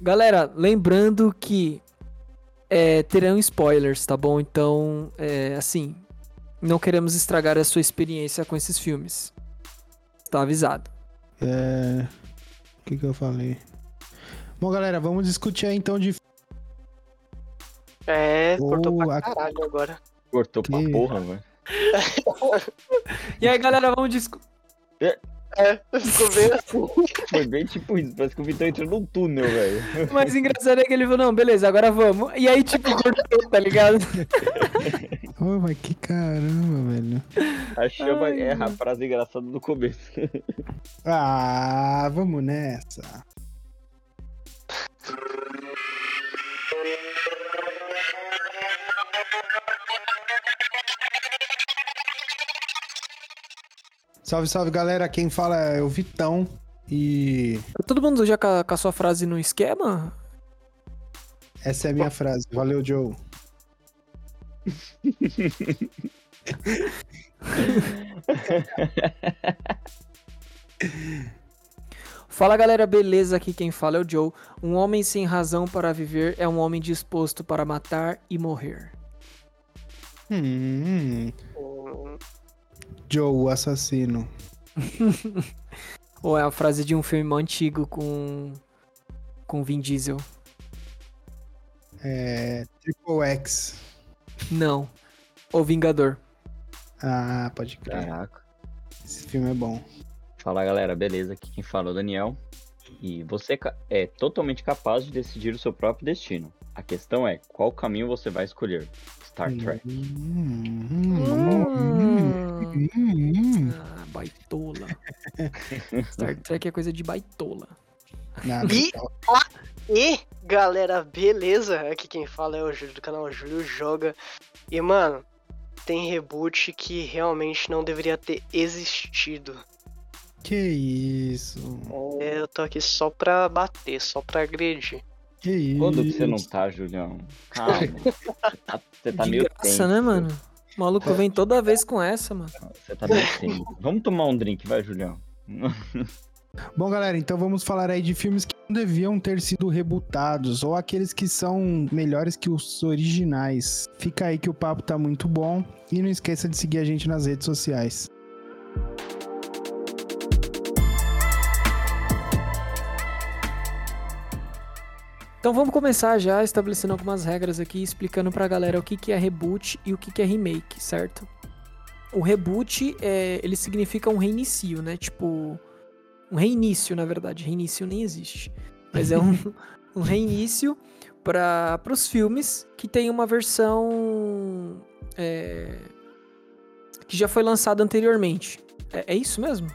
Galera, lembrando que é, terão spoilers, tá bom? Então, é, assim, não queremos estragar a sua experiência com esses filmes. Tá avisado. É. O que, que eu falei? Bom, galera, vamos discutir aí então de. É, cortou Oh, pra a- caralho agora. Cortou pra Que- porra, velho. E aí, galera, vamos discutir. É, ficou bem assim. Foi bem tipo isso, parece que o Vitão entrou num túnel, velho. O mais engraçado é que ele falou, não, beleza, agora vamos. E aí, tipo, cortou, tá ligado? Oh, mas que caramba, velho. A chama Ai, é a frase engraçada do começo. Ah, vamos nessa. Salve, salve, galera. Quem fala é o Vitão. E Todo mundo já com a, com a sua frase no esquema? essa é a minha frase. Valeu, Joe. Fala galera, beleza? Aqui quem fala é o Joe. Um homem sem razão para viver é um homem disposto para matar e morrer. Hum, Hum, Joe, o assassino. Ou é a frase de um filme antigo com. com Vin Diesel? É. Triple X. Não. O Vingador. Ah, pode crer. Caraca. Esse filme é bom. Fala galera, beleza? Aqui quem fala é o Daniel. E você é totalmente capaz de decidir o seu próprio destino. A questão é qual caminho você vai escolher. Star Trek. Hum, hum, hum, hum. Ah, baitola. Star Trek é coisa de baitola. Nada. E- E, galera, beleza? Aqui quem fala é o Júlio do canal Júlio Joga. E, mano, tem reboot que realmente não deveria ter existido. Que isso? É, eu tô aqui só pra bater, só pra agredir. Que isso? Quando que você não tá, Julião? Calma. Você tá, você tá de meio graça, tenso. né, mano? O maluco vem toda vez com essa, mano. Você tá meio tenso. Vamos tomar um drink, vai, Julião. Bom, galera, então vamos falar aí de filmes que não deviam ter sido rebootados ou aqueles que são melhores que os originais. Fica aí que o papo tá muito bom e não esqueça de seguir a gente nas redes sociais. Então vamos começar já estabelecendo algumas regras aqui, explicando pra galera o que, que é reboot e o que, que é remake, certo? O reboot, é, ele significa um reinicio, né? Tipo, um reinício, na verdade. Reinício nem existe. Mas é um, um reinício para os filmes que tem uma versão é, que já foi lançada anteriormente. É, é isso mesmo?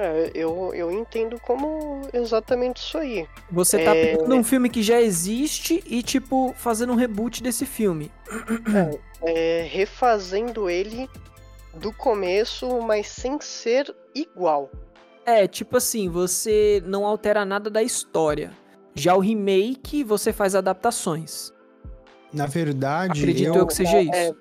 É, eu, eu entendo como exatamente isso aí. Você tá É. pegando um filme que já existe e, tipo, fazendo um reboot desse filme. É, refazendo ele do começo, mas sem ser igual. É, tipo assim, você não altera nada da história. Já o remake, você faz adaptações. Na verdade, Acredito eu, eu, que seja isso. É,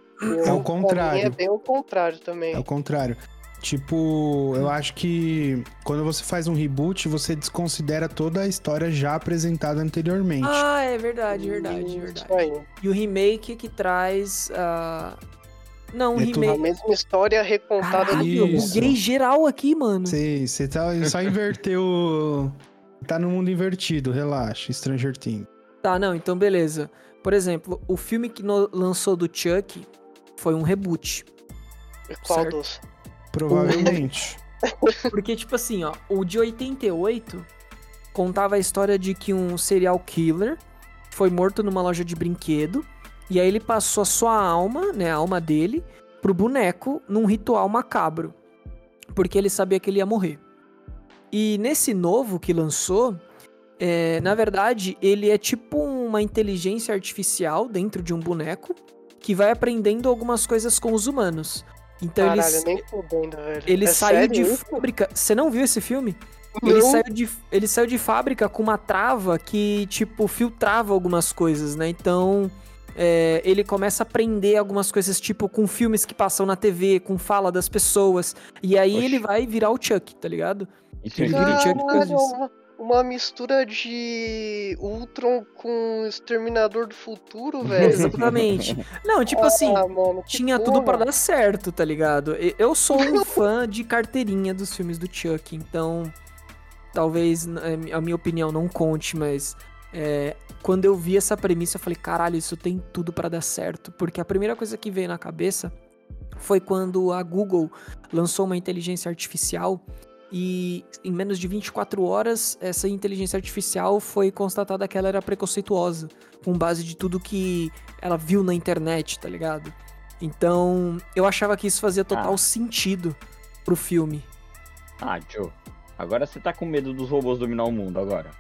É o contrário. É bem o contrário também. é o contrário. Tipo, eu acho que quando você faz um reboot, você desconsidera toda a história já apresentada anteriormente. Ah, é verdade, verdade, verdade. aí. E o remake que traz. ah, Não, o É tudo- A remake. mesma história recontada Caralho, do eu buguei geral aqui, mano. Você, você tá, só inverteu. Tá no mundo invertido, relaxa. Stranger Things. Tá, não, então beleza. Por exemplo, o filme que lançou do Chuck foi um reboot. Qual certo. dos? Provavelmente. Porque, tipo assim, ó, o de 88 contava a história de que um serial killer foi morto numa loja de brinquedo. E aí ele passou a sua alma, né, a alma dele, pro boneco num ritual macabro. Porque ele sabia que ele ia morrer. E nesse novo que lançou, é, na verdade, ele é tipo uma inteligência artificial dentro de um boneco que vai aprendendo algumas coisas com os humanos. Então Caralho, eles, nem fudendo, velho. ele É saiu sério de isso? fábrica. Você não viu esse filme? Ele Não. saiu, de, ele saiu de fábrica com uma trava que, tipo, filtrava algumas coisas, né? Então, é, ele começa a aprender algumas coisas, tipo, com filmes que passam na TV, com fala das pessoas. E aí Oxi. ele vai virar o Chuck, tá ligado? Isso é Ele incrível. Chuck fez isso. Caralho, uma mistura de Ultron com Exterminador do Futuro, velho. Exatamente. Não, tipo assim, Ah, mano, que tinha tudo porra. pra dar certo, tá ligado? Eu sou um fã de carteirinha dos filmes do Chuck, então talvez eh, a minha opinião não conte, mas é, quando eu vi essa premissa, eu falei, caralho, isso tem tudo pra dar certo. Porque a primeira coisa que veio na cabeça foi quando a Google lançou uma inteligência artificial e em menos de 24 horas essa inteligência artificial foi constatada que ela era preconceituosa, com base de tudo que ela viu na internet, tá ligado? Então, eu achava que isso fazia total Ah. sentido pro filme. Ah, Joe. Agora você tá com medo dos robôs dominar o mundo agora.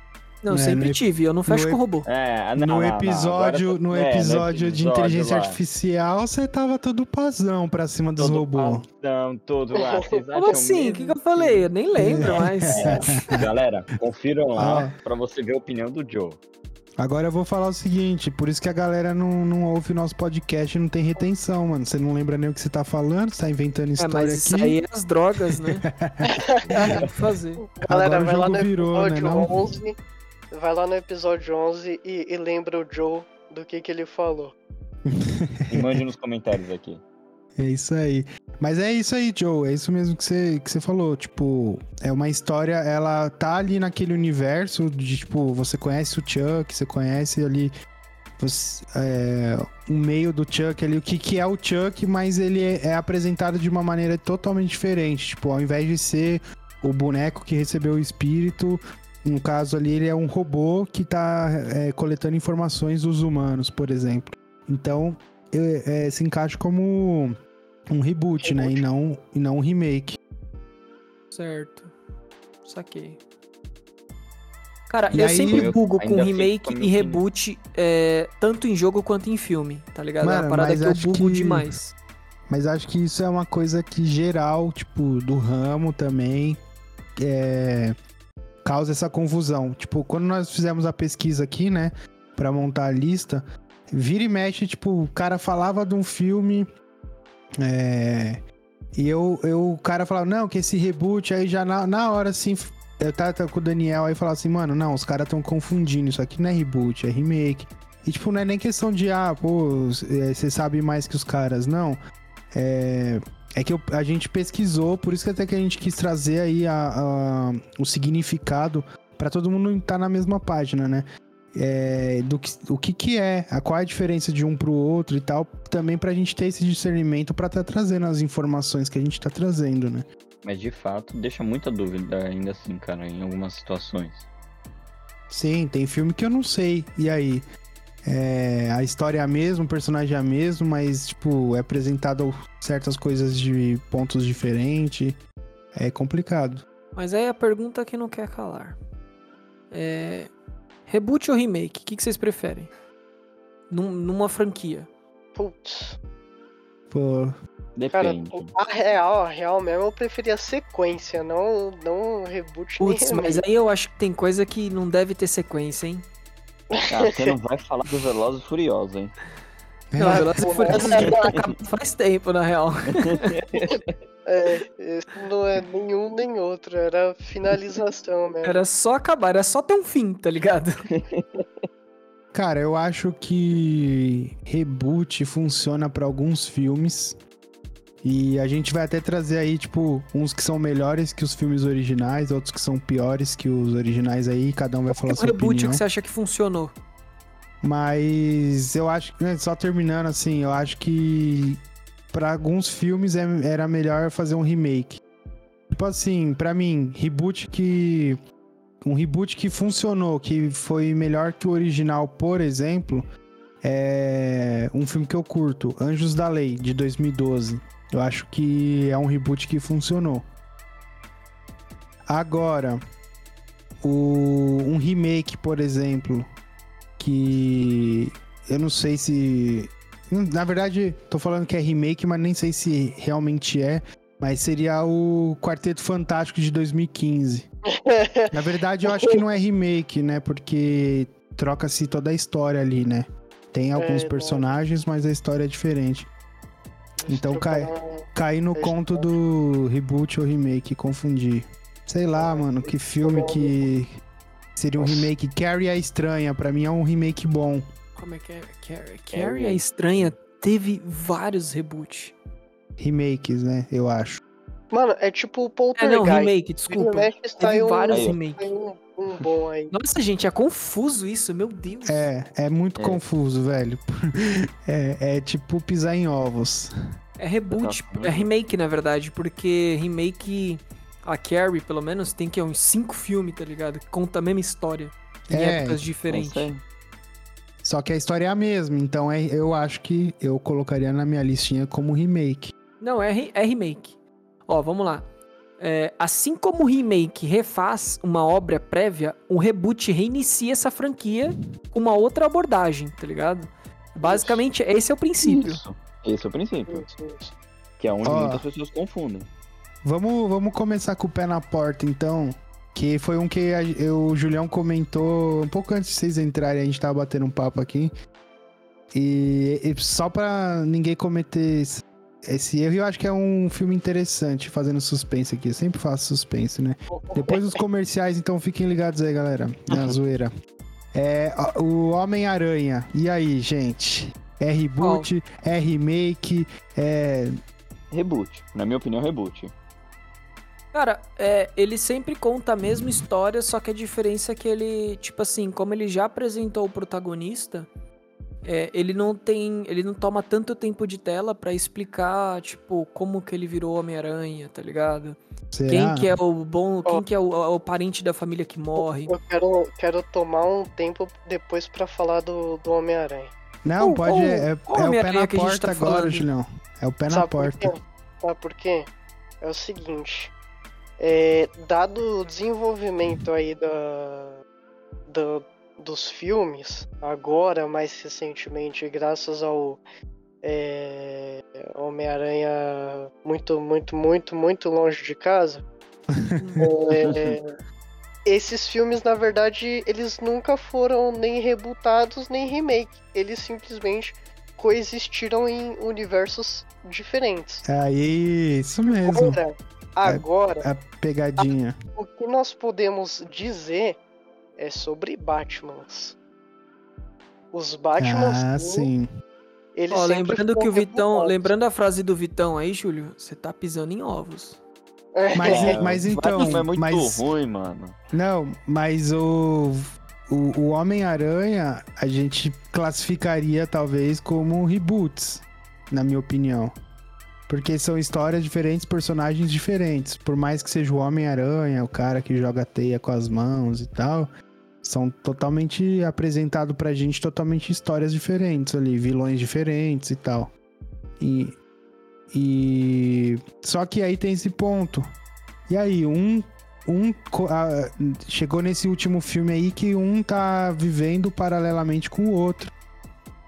Não, eu É, sempre no tive, eu não fecho no com robô. É, não, no, não, não, episódio, tá- no é, episódio de inteligência lá. artificial, você tava todo pazão pra cima dos Todo robôs. padrão, todo lá. Como assim? O que, que eu falei? Eu nem lembro mais. É, galera, confiram lá Ah. pra você ver a opinião do Joe. Agora eu vou falar o seguinte, por isso que a galera não, não ouve nosso podcast e não tem retenção, mano. Você não lembra nem o que você tá falando, você tá inventando É, história mas isso aqui. aí é as drogas, né? Fazer. Galera, Agora o vai lá jogo no virou, né, episódio não? 11. Vai lá no episódio 11 e, e lembra o Joe do que, que ele falou. E mande nos comentários aqui. É isso aí. Mas é isso aí, Joe. É isso mesmo que você, que você falou. Tipo, é uma história, ela tá ali naquele universo de, tipo, você conhece o Chuck, você conhece ali você- é, o meio do Chuck ali, o que, que é o Chuck, mas ele é, é apresentado de uma maneira totalmente diferente. Tipo, ao invés de ser o boneco que recebeu o espírito, no caso ali, ele é um robô que tá é, coletando informações dos humanos, por exemplo. Então, é, é, se encaixa como um reboot, né? E Reboot. não, e não um remake. Certo. Saquei. Cara, E eu aí- sempre Eu bugo com remake e reboot, é, tanto em jogo quanto em filme, tá ligado? é Mano, uma parada que eu bugo que- demais. Mas acho que isso é uma coisa que geral, tipo, do ramo também, é, causa essa confusão. Tipo, quando nós fizemos a pesquisa aqui, né, pra montar a lista, vira e mexe, tipo, o cara falava de um filme, é, e eu, eu, o cara falava, não, que esse reboot aí já na, na hora, assim, eu tava com o Daniel aí falava assim, mano, não, os caras estão confundindo, isso aqui não é reboot, é remake. E, tipo, não é nem questão de, ah, pô, você sabe mais que os caras, não. É, é que eu- a gente pesquisou, por isso que até que a gente quis trazer aí a- a- o significado pra todo mundo estar na mesma página, né? É, do que, o que que é, a, qual é a diferença de um pro outro e tal, também pra gente ter esse discernimento pra estar trazendo as informações que a gente tá trazendo, né? Mas de fato, deixa muita dúvida ainda assim, cara, em algumas situações. Sim, tem filme que eu não sei. E aí? É, a história é a mesma, o personagem é a mesma, mas, tipo, é apresentado certas coisas de pontos diferentes. É complicado. Mas aí a pergunta que não quer calar. É. Reboot ou remake? O que, que vocês preferem? Num- numa franquia. Putz. Pô, Cara, Depende. a real, a real mesmo, eu preferia sequência, não, não reboot nem Putz, mas aí eu acho que tem coisa que não deve ter sequência, hein? Ah, você não vai falar do Velozes e Furiosos, hein? Não, É, Velozes e devia ter acabado faz tempo, na real. É, não é nenhum nem outro, era finalização mesmo. Era só acabar, era só ter um fim, tá ligado? Cara, eu acho que reboot funciona pra alguns filmes. E a gente vai até trazer aí, tipo, uns que são melhores que os filmes originais, outros que são piores que os originais aí, cada um vai falar o sua reboot opinião. que você acha que funcionou. Mas eu acho que, né, só terminando assim, eu acho que pra alguns filmes é- era melhor fazer um remake. Tipo assim, pra mim, reboot que. Um reboot que funcionou, que foi melhor que o original, por exemplo, é um filme que eu curto, Anjos da Lei, de 2012. Eu acho que é um reboot que funcionou. Agora, o, um remake, por exemplo, que eu não sei se. Na verdade, tô falando que é remake, mas nem sei se realmente é. Mas seria o Quarteto Fantástico de 2015. Na verdade, eu acho que não é remake, né? Porque troca-se toda a história ali, né? Tem alguns É, personagens, mas a história é diferente. Então cai, caí no conto do reboot ou remake, confundi. Sei lá, mano, que filme que. Seria um remake. Carrie a Estranha, pra mim é um remake bom. Como é que é? Carrie, Carrie é estranha. Teve vários reboots. Remakes, né? Eu acho. Mano, é tipo o É, Poltergeist. não, remake, desculpa. Teve vários remakes. Um, bom aí. Nossa, gente, é confuso isso, meu Deus. É, é muito É. confuso, velho. É, é tipo pisar em ovos. É reboot, Tá. é remake, na verdade, porque remake, a Carrie, pelo menos, tem que é uns cinco filmes, tá ligado? Que conta a mesma história, em É, épocas diferentes. Só que a história é a mesma, então é, eu acho que eu colocaria na minha listinha como remake. Não, é, é remake. Ó, vamos lá. É, assim como o remake refaz uma obra prévia, um reboot reinicia essa franquia com uma outra abordagem, tá ligado? Basicamente, esse é o princípio. Isso. Esse é o princípio. Isso, isso. Que é onde Ó. muitas pessoas confundem. Vamos, vamos começar com o pé na porta, então. Que foi um que a- eu- o Julião comentou um pouco antes de vocês entrarem, a gente tava batendo um papo aqui. E, e só pra ninguém cometer esse, erro, eu acho que é um filme interessante, fazendo suspense aqui. Eu sempre faço suspense, né? Depois dos comerciais, então fiquem ligados aí, galera. Na zoeira. É, o Homem-Aranha. E aí, gente? É reboot? É remake? É. Reboot. Na minha opinião, reboot. Cara, é, ele sempre conta a mesma história, só que a diferença é que ele, tipo assim, como ele já apresentou o protagonista, é, ele não tem, ele não toma tanto tempo de tela pra explicar, tipo, como que ele virou Homem-Aranha, tá ligado? Será? Quem que é o bom, quem que é o, o parente da família que morre. Eu quero, quero tomar um tempo depois pra falar do, do Homem-Aranha. Não, Qual- pode. qual- é, é qual o pé na porta tá agora, falando? Julião. É o pé na Sabe por porta. quê? Sabe por quê? É o seguinte. É, dado o desenvolvimento aí da, da- dos filmes, agora, mais recentemente, graças ao é, Homem-Aranha muito, muito, muito, muito longe de casa, é, esses filmes, na verdade, eles nunca foram nem rebutados nem remake. Eles simplesmente coexistiram em universos diferentes. Aí, isso mesmo. Agora, agora A pegadinha. o que nós podemos dizer é sobre Batmans. Os Batmans, Ah, sim. eles Ó, lembrando que o Vitão, lembrando a frase do Vitão aí, Júlio, você tá pisando em ovos. Mas, É, mas o então. Batman é muito mas, ruim, mano. Não, mas o. O, o Homem-Aranha a gente classificaria talvez como reboots, na minha opinião. Porque são histórias diferentes, personagens diferentes. Por mais que seja o Homem-Aranha, o cara que joga teia com as mãos e tal, são totalmente apresentados pra gente totalmente histórias diferentes ali, vilões diferentes e tal. E, e só que aí tem esse ponto. E aí, um um ah, chegou nesse último filme aí que um tá vivendo paralelamente com o outro.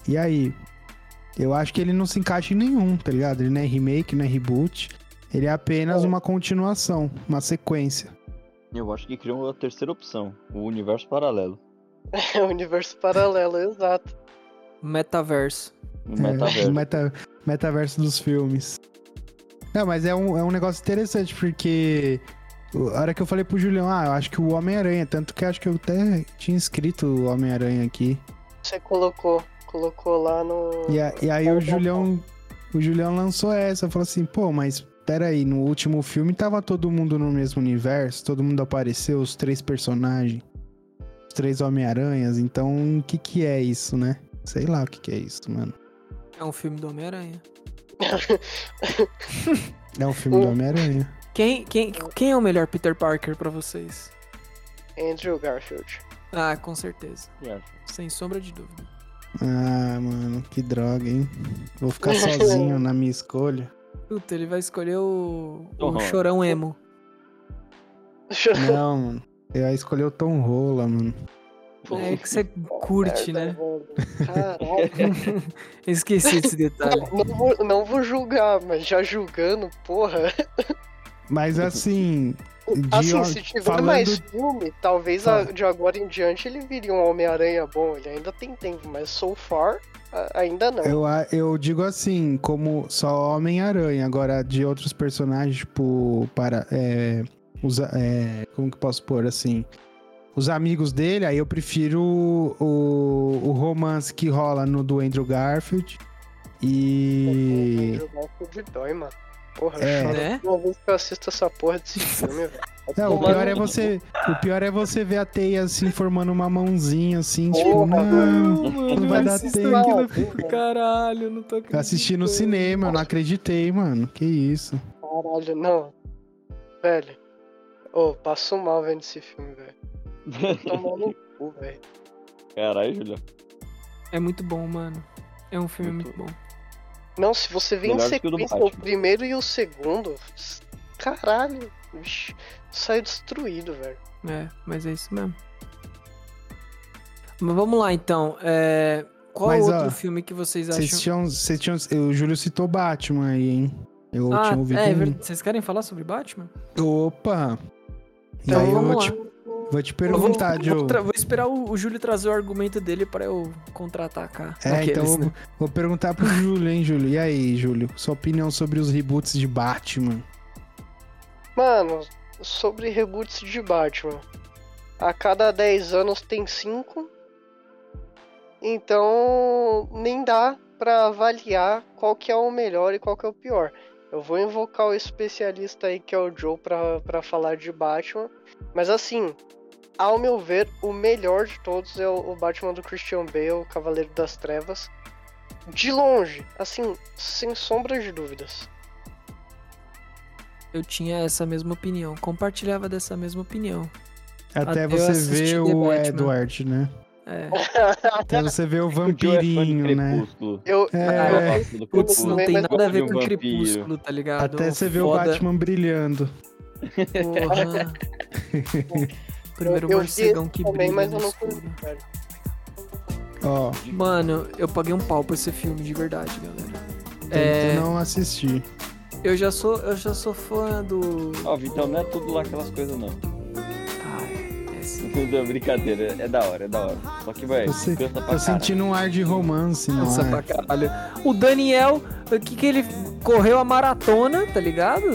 E aí? Eu acho que ele não se encaixa em nenhum, tá ligado? Ele não é remake, não é reboot. Ele é apenas É. uma continuação, uma sequência. Eu acho que criou a terceira opção, o universo paralelo. É o universo paralelo, exato. Metaverso. O É, metaverso. o meta- metaverso dos filmes. Não, mas é um, é um negócio interessante, porque a hora que eu falei pro Julião, ah, eu acho que o Homem-Aranha, tanto que eu acho que eu até tinha escrito o Homem-Aranha aqui. Você colocou, colocou lá no. E, a- e aí o Julião, o Julião lançou essa, falou assim, pô, mas peraí, no último filme tava todo mundo no mesmo universo, todo mundo apareceu, os três personagens, os três Homem-Aranhas, então o que que é isso, né? Sei lá o que que é isso, mano. É um filme do Homem-Aranha. É um filme do Homem-Aranha. Quem, quem, quem é o melhor Peter Parker pra vocês? Andrew Garfield. Ah, com certeza. Yeah. Sem sombra de dúvida. Ah, mano, que droga, hein? Vou ficar sozinho na minha escolha. Puta, ele vai escolher o, o chorão emo. Não, mano. Eu ia escolher o Tom Rola, mano. É que você curte, né? Caralho. Esqueci desse detalhe. Não, não vou, não vou julgar, mas já julgando, porra. Mas assim. Assim, se tiver falando- mais filme, talvez de agora em diante ele viria um Homem-Aranha bom. Ele ainda tem tempo, mas so far, ainda não. Eu, eu digo assim, como só Homem-Aranha. Agora, de outros personagens, tipo. Para, é, os, é, como que posso pôr assim? os amigos dele, aí eu prefiro o, o romance que rola no do Andrew Garfield. E. O Garfield dói, mano. Porra, É. Né? toda vez que eu assisto essa porra desse filme, velho. Não, o pior é você. O pior é você ver a teia assim, formando uma mãozinha assim, tipo, Porra, não. mano, vai eu dar tempo. aquilo, caralho, eu não tô Eu assisti no cinema, eu não acreditei, mano. Que isso. Caralho, não. Velho. Ô, passo mal vendo esse filme, velho. Tomar no cu, velho. Caralho, Julião. É muito bom, mano. É um filme Muito muito bom. Não, se você vê em Melhor o sequência o primeiro e o segundo, caralho, vixi, saiu destruído, velho. É, mas é isso mesmo. Mas vamos lá então. É... Qual Mas, outro ó, filme que vocês Vocês acham? tinham, vocês tinham. O Júlio citou Batman aí, hein? Eu Ah, tinha ouvido. é, é um- verdade. Vocês querem falar sobre Batman? Opa! E Então aí eu vamos vou te, vou te Eu vou, perguntar, vou, Joe. tra- vou esperar o, o Júlio trazer o argumento dele pra eu contra-atacar. É, Aqueles, então né? vou, vou perguntar pro Júlio, hein, Júlio? E aí, Júlio? Sua opinião sobre os reboots de Batman? Mano, sobre reboots de Batman. A cada 10 anos tem 5. Então nem dá pra avaliar qual que é o melhor e qual que é o pior. Eu vou invocar o especialista aí que é o Joe pra falar de Batman. Mas assim, ao meu ver, o melhor de todos é o, o Batman do Christian Bale, o Cavaleiro das Trevas. De longe, assim, sem sombra de dúvidas. Eu tinha essa mesma opinião. Compartilhava dessa mesma opinião. Até Até eu você ver o Batman. Edward, né? É. Até você ver o O é vampirinho, né? Crepúsculo. Eu, É. eu- gosto do Putz, não tem nada a ver eu com um Crepúsculo, tá ligado? Até você ver o Batman brilhando. Porra. Primeiro eu, eu morcegão que também, brilha mas no eu não escuro. Ó, Mano, eu paguei um pau pra esse filme, de verdade, galera. eu É, não assisti. eu já sou, eu já sou fã do. Ó, Vitão, não é tudo lá aquelas coisas, não. Ai, é sim. Não é brincadeira, é da hora, é da hora. Só que, velho, Você- cansa pra Tô caralho. sentindo um ar de romance no Nossa, pra ar. caralho. O Daniel, o que que ele correu a maratona, tá ligado?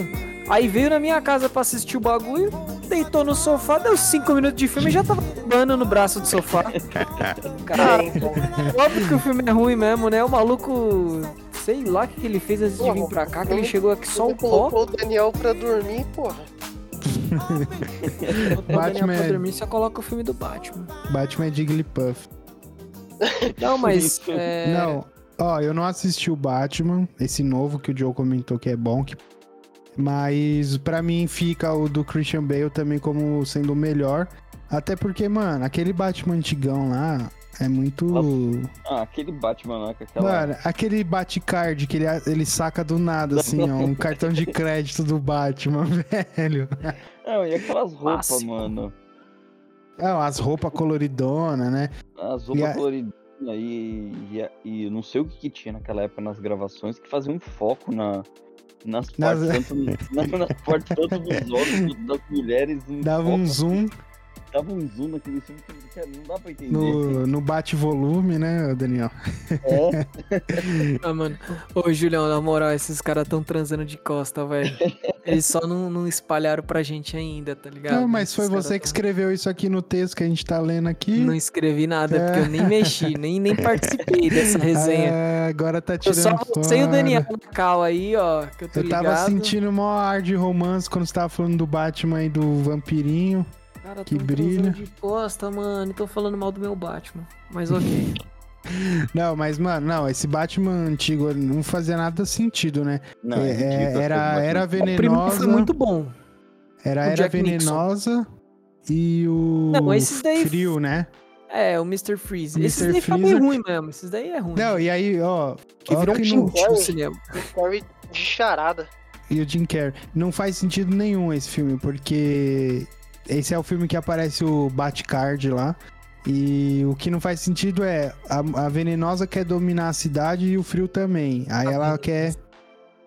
Aí veio na minha casa pra assistir o bagulho, deitou no sofá, deu cinco minutos de filme e já tava dando no braço do sofá. Cara, então. óbvio que o filme é ruim mesmo, né? O maluco, sei lá o que, que ele fez antes de vir Porra, pra cá, que ele- chegou aqui só o pó. colocou o Daniel pra dormir, porra. O Daniel Batman pra é- dormir só coloca o filme do Batman. Batman é Jigglypuff. Não, mas. É, Não, ó, eu não assisti o Batman, esse novo que o Joe comentou que é bom, que... mas pra mim fica o do Christian Bale também como sendo o melhor. Até porque, mano, aquele Batman antigão lá é muito. Ah, aquele Batman lá com aquela. Mano, aquele Batcard que ele, ele saca do nada, assim, ó, um cartão de crédito do Batman, velho. Não, e aquelas roupas, Máximo. mano. Não, as roupas coloridonas, né? As roupas a- coloridas e, e, e eu não sei o que, que tinha naquela época nas gravações que fazia um foco na, nas Nas- partes, tanto, na- nas partes tanto dos homens quanto das mulheres. Um Dava um zoom Dava um zoom naquele filme que não dá pra entender. no, no bate-volume, né, Daniel? É, Ah, mano. Ô, Julião, na moral, esses caras tão transando de costa, velho. Eles só não, não espalharam pra gente ainda, tá ligado? Não, mas foi Esses você que tão- escreveu isso aqui no texto que a gente tá lendo aqui. Não escrevi nada, É. porque eu nem mexi, nem, nem participei dessa resenha. Ah, agora tá eu tirando só fora. sei o Daniel na cal aí, ó, que eu tô Eu tava ligado. sentindo mó ar de romance quando você tava falando do Batman e do vampirinho. Cara, que brilha. de costa, mano. Tô falando mal do meu Batman. Mas ok. Não, mas, mano, não, esse Batman antigo não fazia nada sentido, né? não, É, ridículo, era, era Batman. o primeiro venenosa. foi muito bom. Era, o era Jack Nixon. venenosa e o Não, esses daí- frio, né? É, o Mr. Freeze. Mr. Esses daí foi bem Freezer. ruim mesmo. Esses daí é ruim. Não, e aí, ó. que ó virou um que chute no cinema. De charada. E o Jim Carrey. Não faz sentido nenhum esse filme, porque esse é o filme que aparece o Batcard lá. E o que não faz sentido é a, a venenosa quer dominar a cidade e o frio também. Aí A ela quer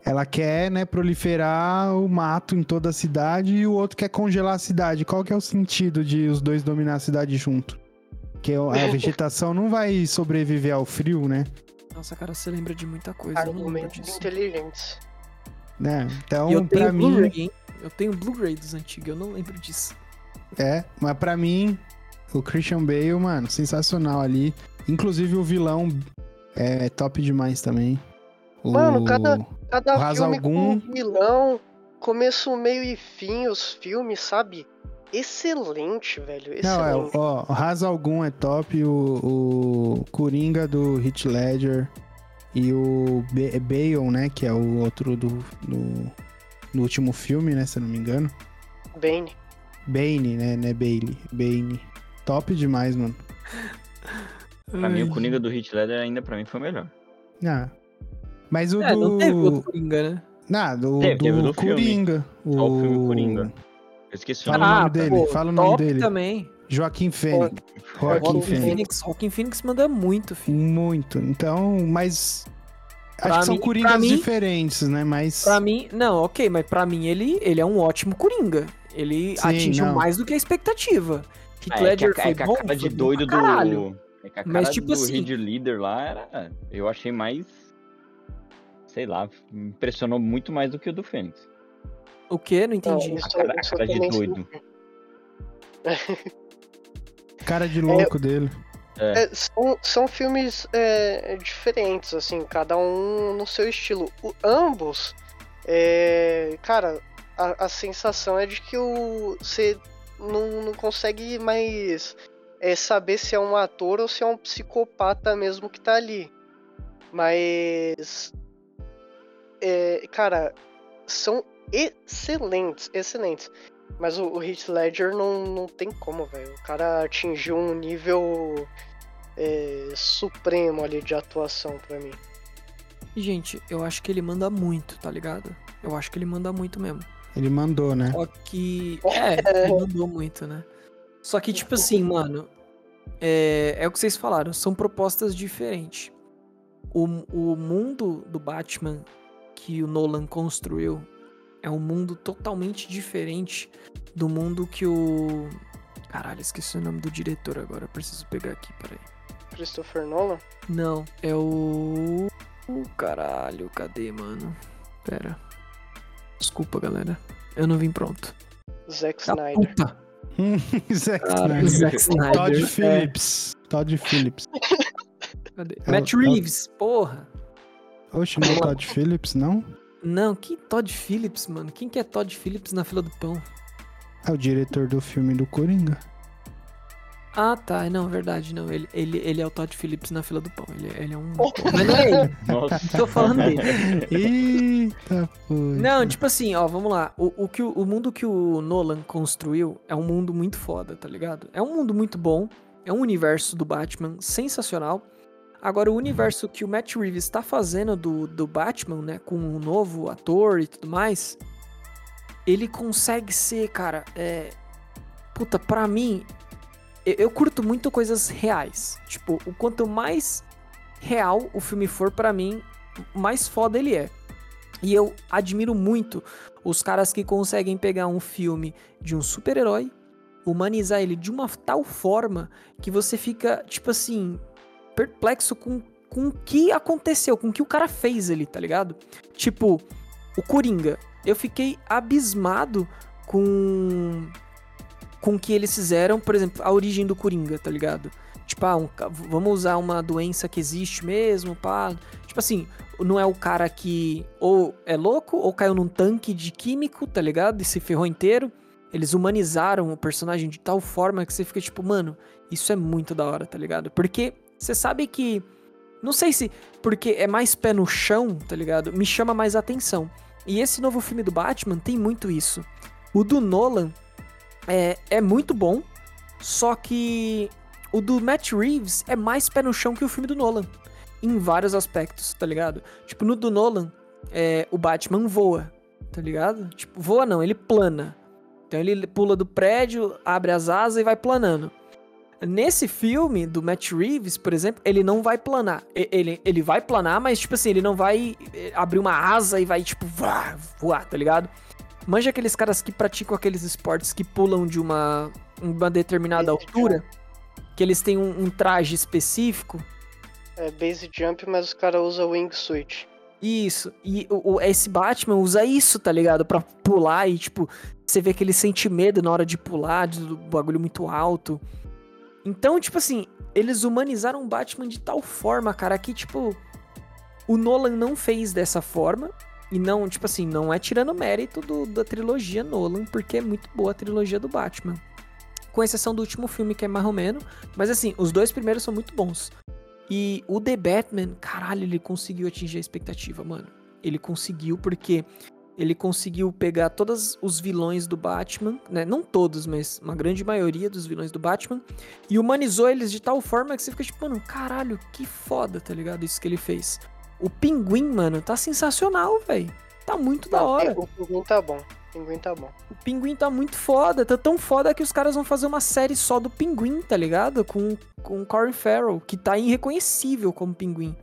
ela quer, né, proliferar o mato em toda a cidade e o outro quer congelar a cidade. Qual que é o sentido de os dois dominar a cidade junto? Que a vegetação não vai sobreviver ao frio, né? Nossa, cara, você lembra de muita coisa. Argumentos inteligentes. né? Então, E eu pra tenho mim, Blu-ray, hein? Eu tenho Blu-ray dos antigos, eu não lembro disso. É, mas pra mim, O Christian Bale, mano, sensacional ali. Inclusive o vilão é top demais também. O... Mano, cada- Cada O filme al com um vilão, começo, meio e fim, os filmes, sabe? Excelente, velho. Não, é, Excelente. ó, o Ra's al Ghul é top, o, o Coringa do Heath Ledger e o Ba- Bale, né, que é o outro do, do, do último filme, né, se eu não me engano. Bane. Bane, né, né, Bailey, Bane. Top demais, mano. Pra mim, o Coringa do Hit Leather ainda pra mim foi melhor. Ah. Mas o É, do... não teve outro Coringa, né? Não, do, Teve, do teve do filme. Coringa. Só o filme Coringa. Eu esqueci o Fala o nome. dele, fala o nome Ah, dele. também. Joaquim Fênix. Joaquim Joaquin Fênix. Phoenix. Joaquin Phoenix manda muito, filho. Muito. Então, mas... Acho Pra que são mim- Coringas pra mim- diferentes, né, mas... Pra mim, não, ok, mas pra mim ele, ele é um ótimo Coringa. Ele Sim, atingiu não. mais do que a expectativa. Heath É, que Ledger a, foi é que a bom, cara de doido pra caralho. do. É que a cara Mas, tipo do assim- Reed Leader lá era. Eu achei mais. Sei lá, me impressionou muito mais do que o do Fênix. O quê? Não Não, entendi. isso- A cara- a cara de doido. Cara de louco dele. É, É, são, são filmes é, diferentes, assim, cada um no seu estilo. O- ambos, é, cara, a, a sensação é de que o, você não, não consegue mais é, saber se é um ator ou se é um psicopata mesmo que tá ali. Mas, é, cara, são excelentes, excelentes. Mas o, o Heath Ledger não, não tem como, velho. O cara atingiu um nível é, supremo ali de atuação pra mim. Gente, eu acho que ele manda muito, tá ligado? Eu acho que ele manda muito mesmo. Ele mandou, né? Só que. É, ele mandou muito, né? Só que, tipo assim, mano. É, é o que vocês falaram, são propostas diferentes. O, o mundo do Batman que o Nolan construiu é um mundo totalmente diferente do mundo que o. Caralho, esqueci o nome do diretor agora. eu Preciso pegar aqui, peraí. Christopher Nolan? Não, é o. O caralho, cadê, mano? Pera. Desculpa, galera. Eu não vim pronto. Zack Snyder. puta. Zack Snyder. Zack Snyder. Todd é. Phillips. Todd Phillips. Cadê? É Matt é Reeves, porra. Oxe, não é Todd Phillips, não? Não, que Todd Phillips, mano? Quem que é Todd Phillips na fila do pão? É o diretor do filme do Coringa. Ah, tá. Não, verdade, não. Ele, ele, ele é o Todd Phillips na fila do pão. Ele, ele é um. Mas não é ele. nossa. Tô falando dele. Eita, pô. Não, tipo assim, ó, vamos lá. O, o, que o, o mundo que o Nolan construiu é um mundo muito foda, tá ligado? É um mundo muito bom. É um universo do Batman sensacional. Agora, o universo que o Matt Reeves tá fazendo do, do Batman, né? Com um novo ator e tudo mais. Ele consegue ser, cara. É... Puta, pra mim. Eu, curto muito coisas reais. Tipo, o quanto mais real o filme for, pra mim, mais foda ele é. E eu admiro muito os caras que conseguem pegar um filme de um super-herói, humanizar ele de uma tal forma que você fica, tipo assim, perplexo com, com o que aconteceu, com o que o cara fez ali, tá ligado? Tipo, o Coringa. Eu fiquei abismado com com o que eles fizeram, por exemplo, a origem do Coringa, tá ligado? Tipo, ah, um vamos usar uma doença que existe mesmo, pá. Tipo assim, não é o cara que ou é louco ou caiu num tanque de químico, tá ligado? E se ferrou inteiro. Eles humanizaram o personagem de tal forma que você fica tipo, mano, isso é muito da hora, tá ligado? Porque você sabe que. Não sei se. Porque é mais pé no chão, tá ligado? Me chama mais atenção. E esse novo filme do Batman tem muito isso. O do Nolan é, é muito bom, só que o do Matt Reeves é mais pé no chão que o filme do Nolan. Em vários aspectos, tá ligado? Tipo, no do Nolan, é, o Batman voa, tá ligado? Tipo, voa não, ele plana. Então ele pula do prédio, abre as asas e vai planando. Nesse filme do Matt Reeves, por exemplo, ele não vai planar. Ele, ele vai planar, mas, tipo assim, ele não vai eh, abrir uma asa e vai, tipo, voar, voar, tá ligado? Manja aqueles caras que praticam aqueles esportes que pulam de uma, uma determinada Base altura, que eles têm um, um traje específico. É base jump, mas os caras usam wingsuit. Isso. E o, o- esse Batman usa isso, tá ligado? Pra pular e, tipo, você vê que ele sente medo na hora de pular, do bagulho muito alto. Então, tipo assim, eles humanizaram o Batman de tal forma, cara, que, tipo, o Nolan não fez dessa forma. E não, tipo assim, não é tirando mérito do, da trilogia Nolan, porque é muito boa a trilogia do Batman. Com exceção do último filme, que é mais ou menos. Mas assim, os dois primeiros são muito bons. E o The Batman, caralho, ele conseguiu atingir a expectativa, mano. Ele conseguiu porque ele conseguiu pegar todos os vilões do Batman, né? Não todos, mas uma grande maioria dos vilões do Batman, e humanizou eles de tal forma que você fica tipo, mano, caralho, que foda, tá ligado? Isso que ele fez. O Pinguim, mano, tá sensacional, velho. Tá muito da hora. O Pinguim tá bom. O Pinguim tá bom. O Pinguim tá muito foda. Tá tão foda que os caras vão fazer uma série só do Pinguim, tá ligado? Com, com o Corey Farrell, que tá irreconhecível como Pinguim.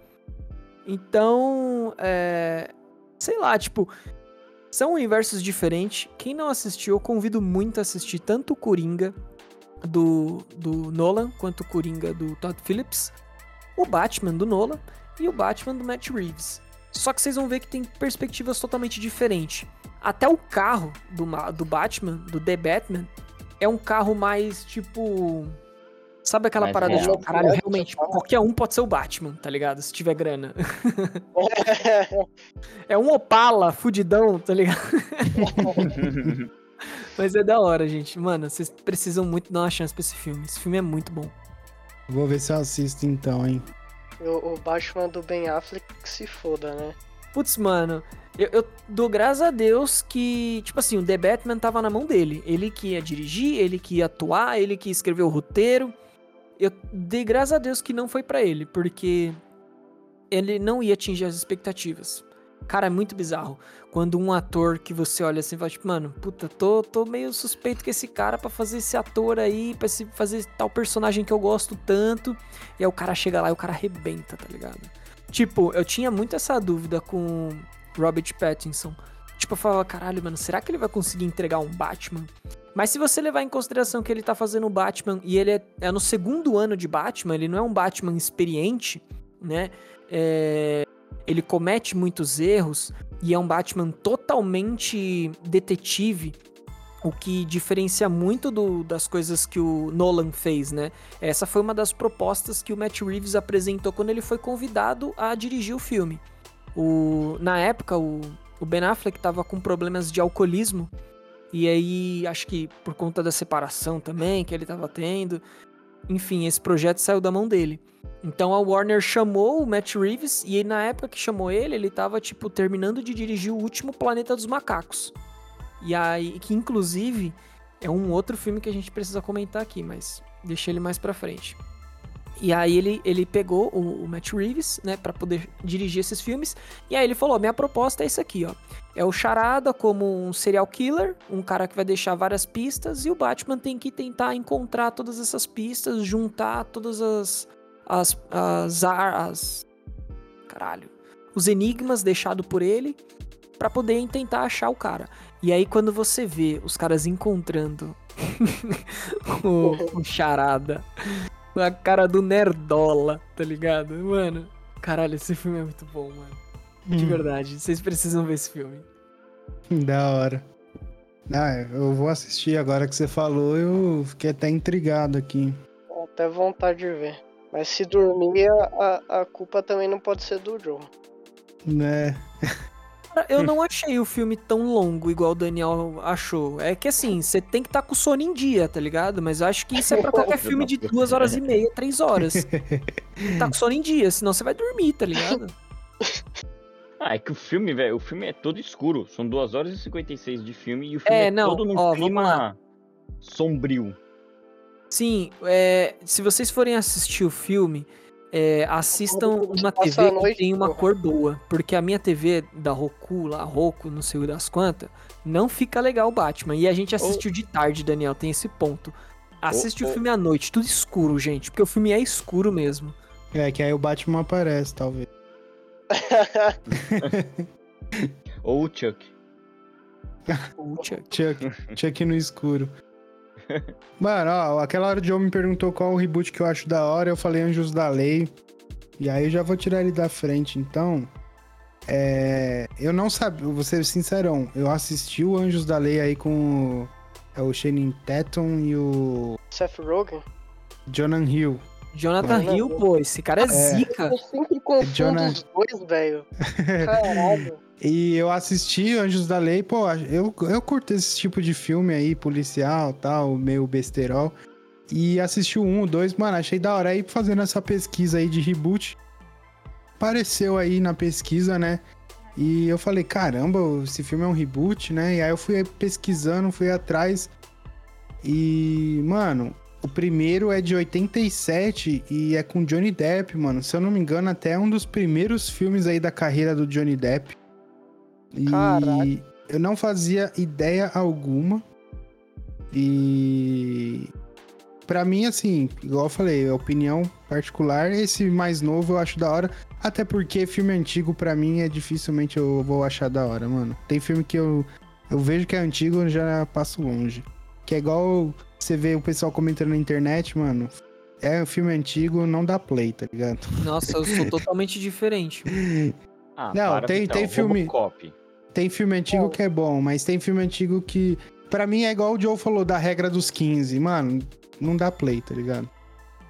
Então, é... Sei lá, tipo... São universos diferentes. Quem não assistiu, eu convido muito a assistir tanto o Coringa do, do Nolan, quanto o Coringa do Todd Phillips. O Batman do Nolan e o Batman do Matt Reeves. Só que vocês vão ver que tem perspectivas totalmente diferentes. Até o carro do, do Batman, do The Batman, é um carro mais tipo. Sabe aquela Mais parada real. de caralho, realmente, qualquer um pode ser o Batman, tá ligado? Se tiver grana. É um Opala fudidão, tá ligado? Mas é da hora, gente. Mano, vocês precisam muito dar uma chance pra esse filme. Esse filme é muito bom. Vou ver se eu assisto então, hein? O, Batman do Ben Affleck se foda, né? Putz, mano, eu, eu dou graças a Deus que, tipo assim, o The Batman tava na mão dele. Ele que ia dirigir, ele que ia atuar, ele que ia escrever o roteiro. Eu dei graças a Deus que não foi pra ele, porque ele não ia atingir as expectativas. Cara, é muito bizarro. Quando um ator que você olha assim, vai tipo, mano, puta, tô, tô meio suspeito que esse cara pra fazer esse ator aí, pra esse- fazer tal personagem que eu gosto tanto. E aí o cara chega lá e o cara arrebenta, tá ligado? Tipo, eu tinha muito essa dúvida com Robert Pattinson. Tipo, eu falava, caralho, mano, será que ele vai conseguir entregar um Batman? Mas se você levar em consideração que ele tá fazendo o Batman e ele é, é no segundo ano de Batman, ele não é um Batman experiente, né? É, ele comete muitos erros e é um Batman totalmente detetive, o que diferencia muito do- das coisas que o Nolan fez, né? Essa foi uma das propostas que o Matt Reeves apresentou quando ele foi convidado a dirigir o filme. O, na época, o, o Ben Affleck estava com problemas de alcoolismo. E aí, acho que por conta da separação também que ele estava tendo. Enfim, esse projeto saiu da mão dele. Então a Warner chamou o Matt Reeves e na época que chamou ele, ele tava tipo terminando de dirigir o último Planeta dos Macacos. E aí, que inclusive é um outro filme que a gente precisa comentar aqui, mas deixa ele mais pra frente. E aí ele, ele pegou o, o Matt Reeves, né, para poder dirigir esses filmes. E aí ele falou: minha proposta é isso aqui, ó. É o Charada como um serial killer, um cara que vai deixar várias pistas, e o Batman tem que tentar encontrar todas essas pistas, juntar todas as. as. as. as caralho. Os enigmas deixados por ele para poder tentar achar o cara. E aí quando você vê os caras encontrando o, o Charada a cara do Nerdola, tá ligado? Mano, caralho, esse filme é muito bom, mano. De Hum, verdade, vocês precisam ver esse filme. Da hora. Ah, eu vou assistir agora que você falou, eu fiquei até intrigado aqui. Até vontade de ver. Mas se dormir, a, a, a culpa também não pode ser do Joe. Né? Cara, Eu não achei o filme tão longo igual o Daniel achou. É que assim, você tem que estar com o sono em dia, tá ligado? Mas eu acho que isso é pra qualquer filme de duas horas e meia, três horas. Tá com sono em dia, senão você vai dormir, tá ligado? Ah, é que o filme, velho, o filme é todo escuro. São 2 horas e 56 de filme e o filme É, é, não, todo num ó, clima sombrio. Sim, é, se vocês forem assistir o filme, é, assistam uma TV que tem uma cor boa. Porque a minha TV da Roku, lá, Roku, não sei das quantas, não fica legal o Batman. E a gente assistiu de tarde, Daniel, tem esse ponto. Assiste Ô, o ô. filme à noite, tudo escuro, gente. Porque o filme é escuro mesmo. É, que aí o Batman aparece, talvez. Ou o Chuck. O Chuck. Chuck, Chuck no escuro. Mano, ó, aquela hora o Joe me perguntou qual o reboot que eu acho da hora, eu falei Anjos da Lei. E aí eu já vou tirar ele da frente, então. É, eu não sabia, vou ser sincerão, eu assisti o Anjos da Lei aí com o, é o Shannon Tatum e o. Seth Rogen? Jonah Hill. Jonathan Hill. pô, esse cara é, É. zica. Eu sempre confundo Jonah- os dois, velho. Caralho. E eu assisti Anjos da Lei, pô, eu, eu curto esse tipo de filme aí, policial tal, meio besterol. E assisti o 1, o 2, mano, achei da hora. Aí fazendo essa pesquisa aí de reboot, apareceu aí na pesquisa, né? E eu falei, caramba, esse filme é um reboot, né? E aí eu fui pesquisando, fui atrás. E, mano, o primeiro é de 87 e é com Johnny Depp, mano. Se eu não me engano, até é um dos primeiros filmes aí da carreira do Johnny Depp. E Caraca. eu não fazia ideia alguma. E Pra mim, assim, igual eu falei, opinião particular, esse mais novo eu acho da hora. Até porque filme antigo, pra mim, é dificilmente eu vou achar da hora, mano. Tem filme que eu, eu vejo que é antigo e já passo longe. Que é igual você vê o pessoal comentando na internet, mano. É um filme antigo, não dá play, tá ligado? Nossa, eu sou totalmente diferente. Ah, Não, para, tem- Vitão, tem filme- Robocop. Tem filme antigo que é bom, mas tem filme antigo que. Pra mim é igual o Joe falou da regra dos 15. Mano, não dá play, tá ligado?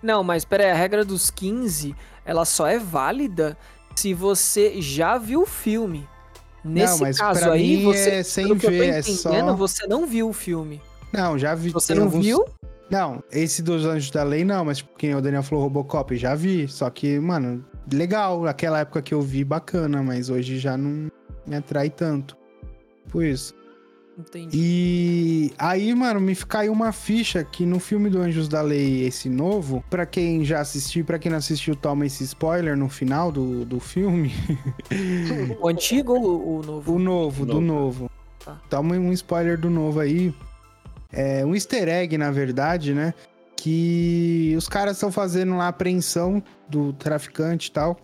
Não, mas pera aí, a regra dos 15, ela só é válida se você já viu o filme. Nesse mas caso aí, mim você, é sem ver, é só- você não viu o filme. Não, já vi. Você não alguns- viu? Não, esse dos Anjos da Lei não, mas tipo, quem o Daniel falou Robocop, já vi. Só que, mano, legal. Aquela época que eu vi, bacana, mas hoje já não me atrai tanto. Por isso. Entendi. E aí, mano, me caiu uma ficha que no filme do Anjos da Lei, esse novo, pra quem já assistiu, pra quem não assistiu, toma esse spoiler no final do, do filme. O antigo ou o novo? O novo, do novo. Tá. Toma um spoiler do novo aí. É um easter egg, na verdade, né? Que os caras estão fazendo lá a apreensão do traficante e tal.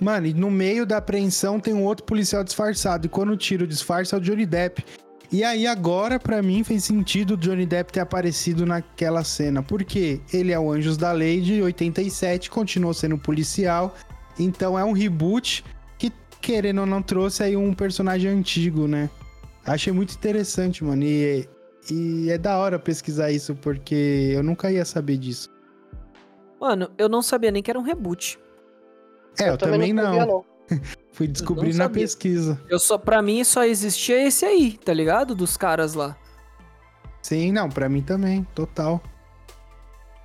Mano, e no meio da apreensão tem um outro policial disfarçado. E quando o disfarce é o Johnny Depp. E aí agora, pra mim, fez sentido o Johnny Depp ter aparecido naquela cena. Porque ele é o Anjos da Lei de 87, continuou sendo policial. Então é um reboot que, querendo ou não, trouxe aí um personagem antigo, né? Achei muito interessante, mano. E, e é da hora pesquisar isso, porque eu nunca ia saber disso. Mano, eu não sabia nem que era um reboot. É, eu, também, não. sabia, não. Fui descobrir na sabia. pesquisa. Eu só, pra mim só existia esse aí, tá ligado? Dos caras lá. Sim, não, pra mim também, total.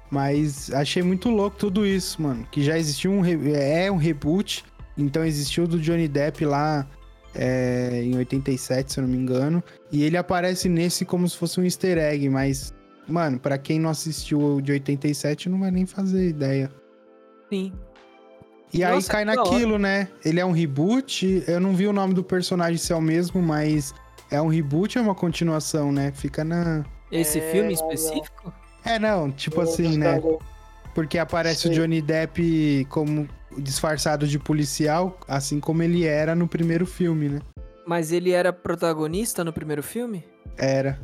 Mas achei muito louco tudo isso, mano. Que já existiu um. É um reboot. Então existiu o do Johnny Depp lá é, em 87, se eu não me engano. E ele aparece nesse como se fosse um easter egg, mas. Mano, pra quem não assistiu o de 87, não vai nem fazer ideia. Sim. E aí Nossa, cai da hora. naquilo, né? Ele é um reboot. Eu não vi o nome do personagem se é o mesmo, mas é um reboot ou é uma continuação, né? Fica na. Esse É, filme específico? É, não, tipo assim, né? Porque aparece o Sim. Johnny Depp como disfarçado de policial, assim como ele era no primeiro filme, né? Mas ele era protagonista no primeiro filme? Era.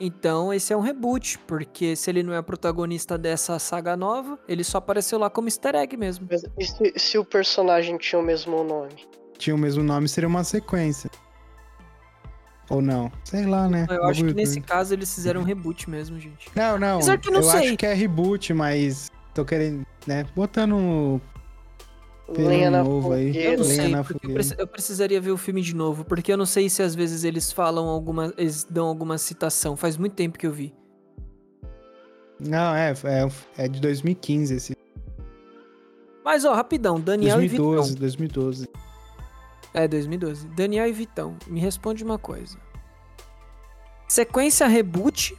Então esse é um reboot, porque se ele não é protagonista dessa saga nova, ele só apareceu lá como easter egg mesmo. Mas E se, se o personagem tinha o mesmo nome? Tinha o mesmo nome, seria uma sequência. Ou não? Sei lá, né? Eu acho que nesse caso eles fizeram um reboot mesmo, gente. Não, não. Apesar que não eu sei. acho que é reboot, mas tô querendo, né? Botando Pelo Lenha na novo aí. Eu não sei, eu, eu precisaria ver o filme de novo, porque eu não sei se às vezes eles falam alguma. Eles dão alguma citação. Faz muito tempo que eu vi. Não, é, é, é de 2015 esse. Mas, ó, rapidão, Daniel 2012, e Vitão. 2012. É, 2012. Daniel e Vitão, me responde uma coisa. Sequência reboot.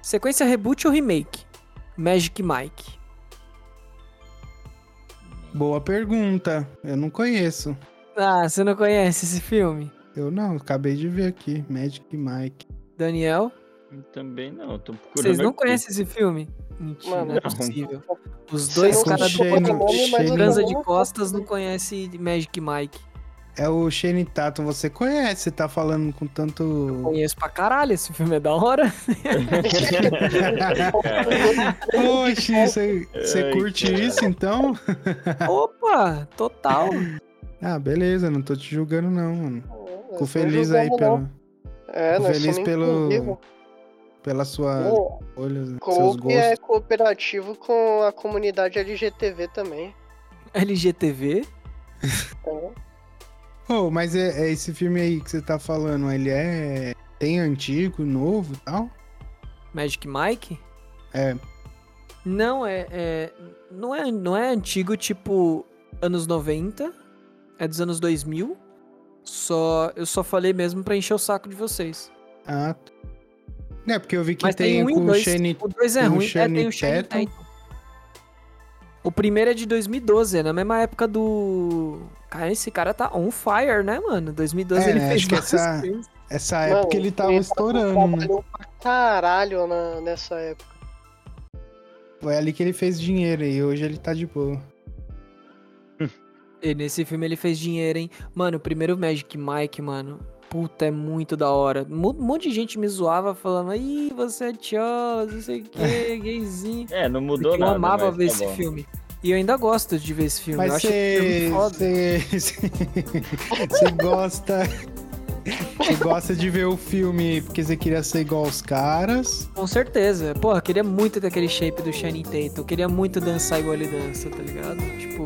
Sequência reboot ou remake? Magic Mike. Boa pergunta. Eu não conheço. Ah, você não conhece esse filme? Eu não, acabei de ver aqui. Magic Mike. Daniel? Também não, tô procurando. Vocês não aqui. conhecem esse filme? Mentira, Mano, não é não. possível. Os dois caras do eu Transa de Costas não saber. conhece Magic Mike. É o Shane Tatum, você conhece, você tá falando com tanto. Conheço pra caralho, esse filme é da hora. Oxi, você, você Ai, curte cara. isso então? Opa, total. Ah, beleza, não tô te julgando não, mano. Eu Fico feliz aí não. pelo, É, fico feliz pelo, inclusivos. pela sua Co- olha, seus Coop gostos. é cooperativo com a comunidade LGTV também. LGTV. Então, Oh, mas é, é esse filme aí que você tá falando, ele é. Tem antigo, novo e tal? Magic Mike? É. Não, é, é- não é. Não é antigo, tipo, anos 90. É dos anos 2000. Só. Eu só falei mesmo pra encher o saco de vocês. Ah. tá. É, porque eu vi que Mas tem, tem, um com o. Shane. o 2 é ruim. É, tem o Shane Tatum. O primeiro é de 2012, é na mesma época do. Cara, esse cara tá on fire, né, mano? 2012 É, ele né, fez acho que essa-. Essa mano, época ele tava tá- estourando, né? trabalhou pra caralho na- nessa época. Foi ali que ele fez dinheiro e hoje ele tá de boa. E nesse filme ele fez dinheiro, hein? Mano, o primeiro Magic Mike, mano. Puta, é muito da hora. Um monte de gente me zoava falando, ih, você é tchola, não sei o que, gayzinho. É, não mudou Porque eu nada. amava mas ver tá esse bom. filme. E eu ainda gosto de ver esse filme. eu Mas você. gosta. Você gosta de ver o filme porque você queria ser igual aos caras. Com certeza. Porra, eu queria muito ter aquele shape do Channing Tatum. Eu queria muito dançar igual ele dança, tá ligado? Tipo,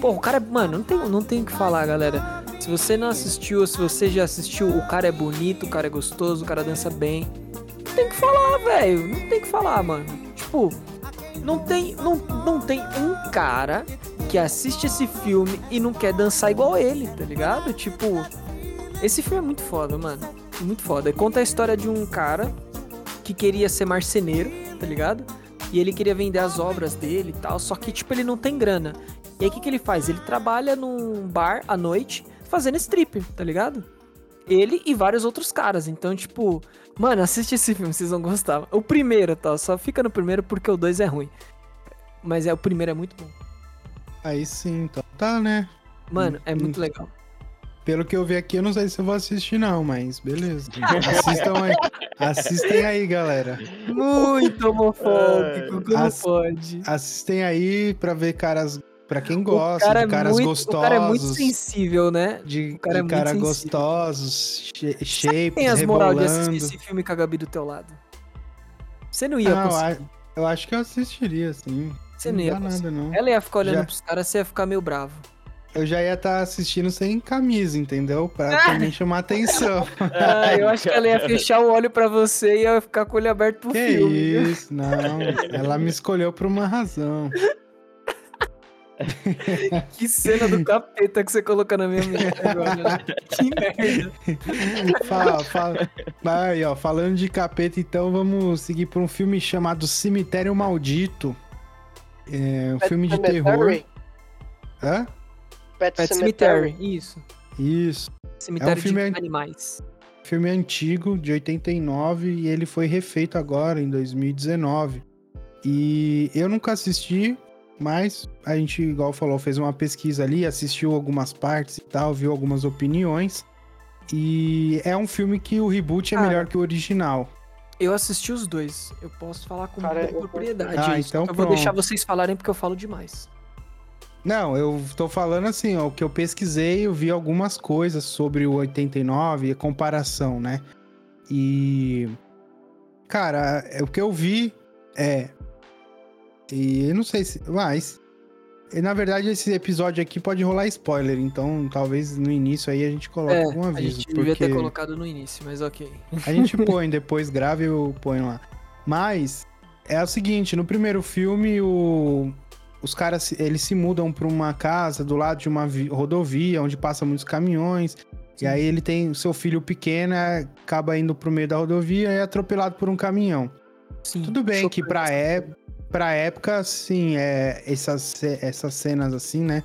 pô, o cara, mano, não tem, não tem o que falar, galera. Se você não assistiu, ou se você já assistiu, o cara é bonito, o cara é gostoso, o cara dança bem. Não tem que falar, velho. Não tem que falar, mano. Tipo, não tem, não, não tem um cara que assiste esse filme e não quer dançar igual ele, tá ligado? Tipo, esse filme é muito foda, mano. Muito foda. Conta a história de um cara que queria ser marceneiro, tá ligado? E ele queria vender as obras dele e tal, só que, tipo, ele não tem grana. E aí, o que, que ele faz? Ele trabalha num bar à noite fazendo strip, tá ligado? Ele e vários outros caras. Então, tipo, mano, assiste esse filme, vocês vão gostar. O primeiro, tá? Só fica no primeiro porque o dois é ruim. Mas é o primeiro é muito bom. Aí sim, então. Tá, né? Mano, é Hum, muito legal. Pelo que eu vi aqui, eu não sei se eu vou assistir, não, mas beleza. Assistam aí. Assistem aí, galera. Muito homofóbico, como As- pode? Assistem aí pra ver caras. Pra quem gosta, o cara, de caras é muito, gostosos. o cara é muito sensível, né? De, O cara é de cara sensível. gostosos, she- Sabe shapes, Tem as moral de assistir esse filme com a Gabi do teu lado. Você não ia Não, conseguir. a- eu acho que eu assistiria, sim. Você não não ia dá conseguir. nada, não. Ela ia ficar olhando Já- pros caras, você ia ficar meio bravo. Eu já ia estar assistindo sem camisa, entendeu? Pra também chamar atenção. Ah, eu acho que ela ia fechar o olho pra você e ia ficar com o olho aberto pro que filme. isso, não. Ela me escolheu por uma razão. Que cena do capeta que você colocou na minha mente agora. né? Que merda. Fala, fala. Aí, ó, falando de capeta, então vamos seguir por um filme chamado Cemitério Maldito. É um Pet filme de terror. Hã? Pet, Pet Cemetery. Cemetery, isso. Isso. Cemitério filme de an- animais. Filme antigo, de 89, e ele foi refeito agora, em 2019. E eu nunca assisti, mas a gente, igual falou, fez uma pesquisa ali, assistiu algumas partes e tal, viu algumas opiniões. E é um filme que o reboot é Cara, melhor que o original. Eu assisti os dois. Eu posso falar com Cara, muita eu- propriedade. Ah, então eu vou pronto. deixar vocês falarem porque eu falo demais. Não, eu tô falando assim, ó, o que eu pesquisei, eu vi algumas coisas sobre o 89 e a comparação, né? E. Cara, é, o que eu vi é. E eu não sei se. Mas. e, Na verdade, esse episódio aqui pode rolar spoiler, então talvez no início aí a gente coloque É, algum a aviso. gente devia ter colocado no início, mas ok. a gente põe, depois grave eu ponho lá. Mas é o seguinte, no primeiro filme o- os caras se- eles se mudam para uma casa do lado de uma vi- rodovia onde passam muitos caminhões. E aí ele tem seu filho pequeno, é, acaba indo pro meio da rodovia e é atropelado por um caminhão. Sim, Tudo bem que chocante. pra, é, pra época, sim, é, essas, essas cenas assim, né?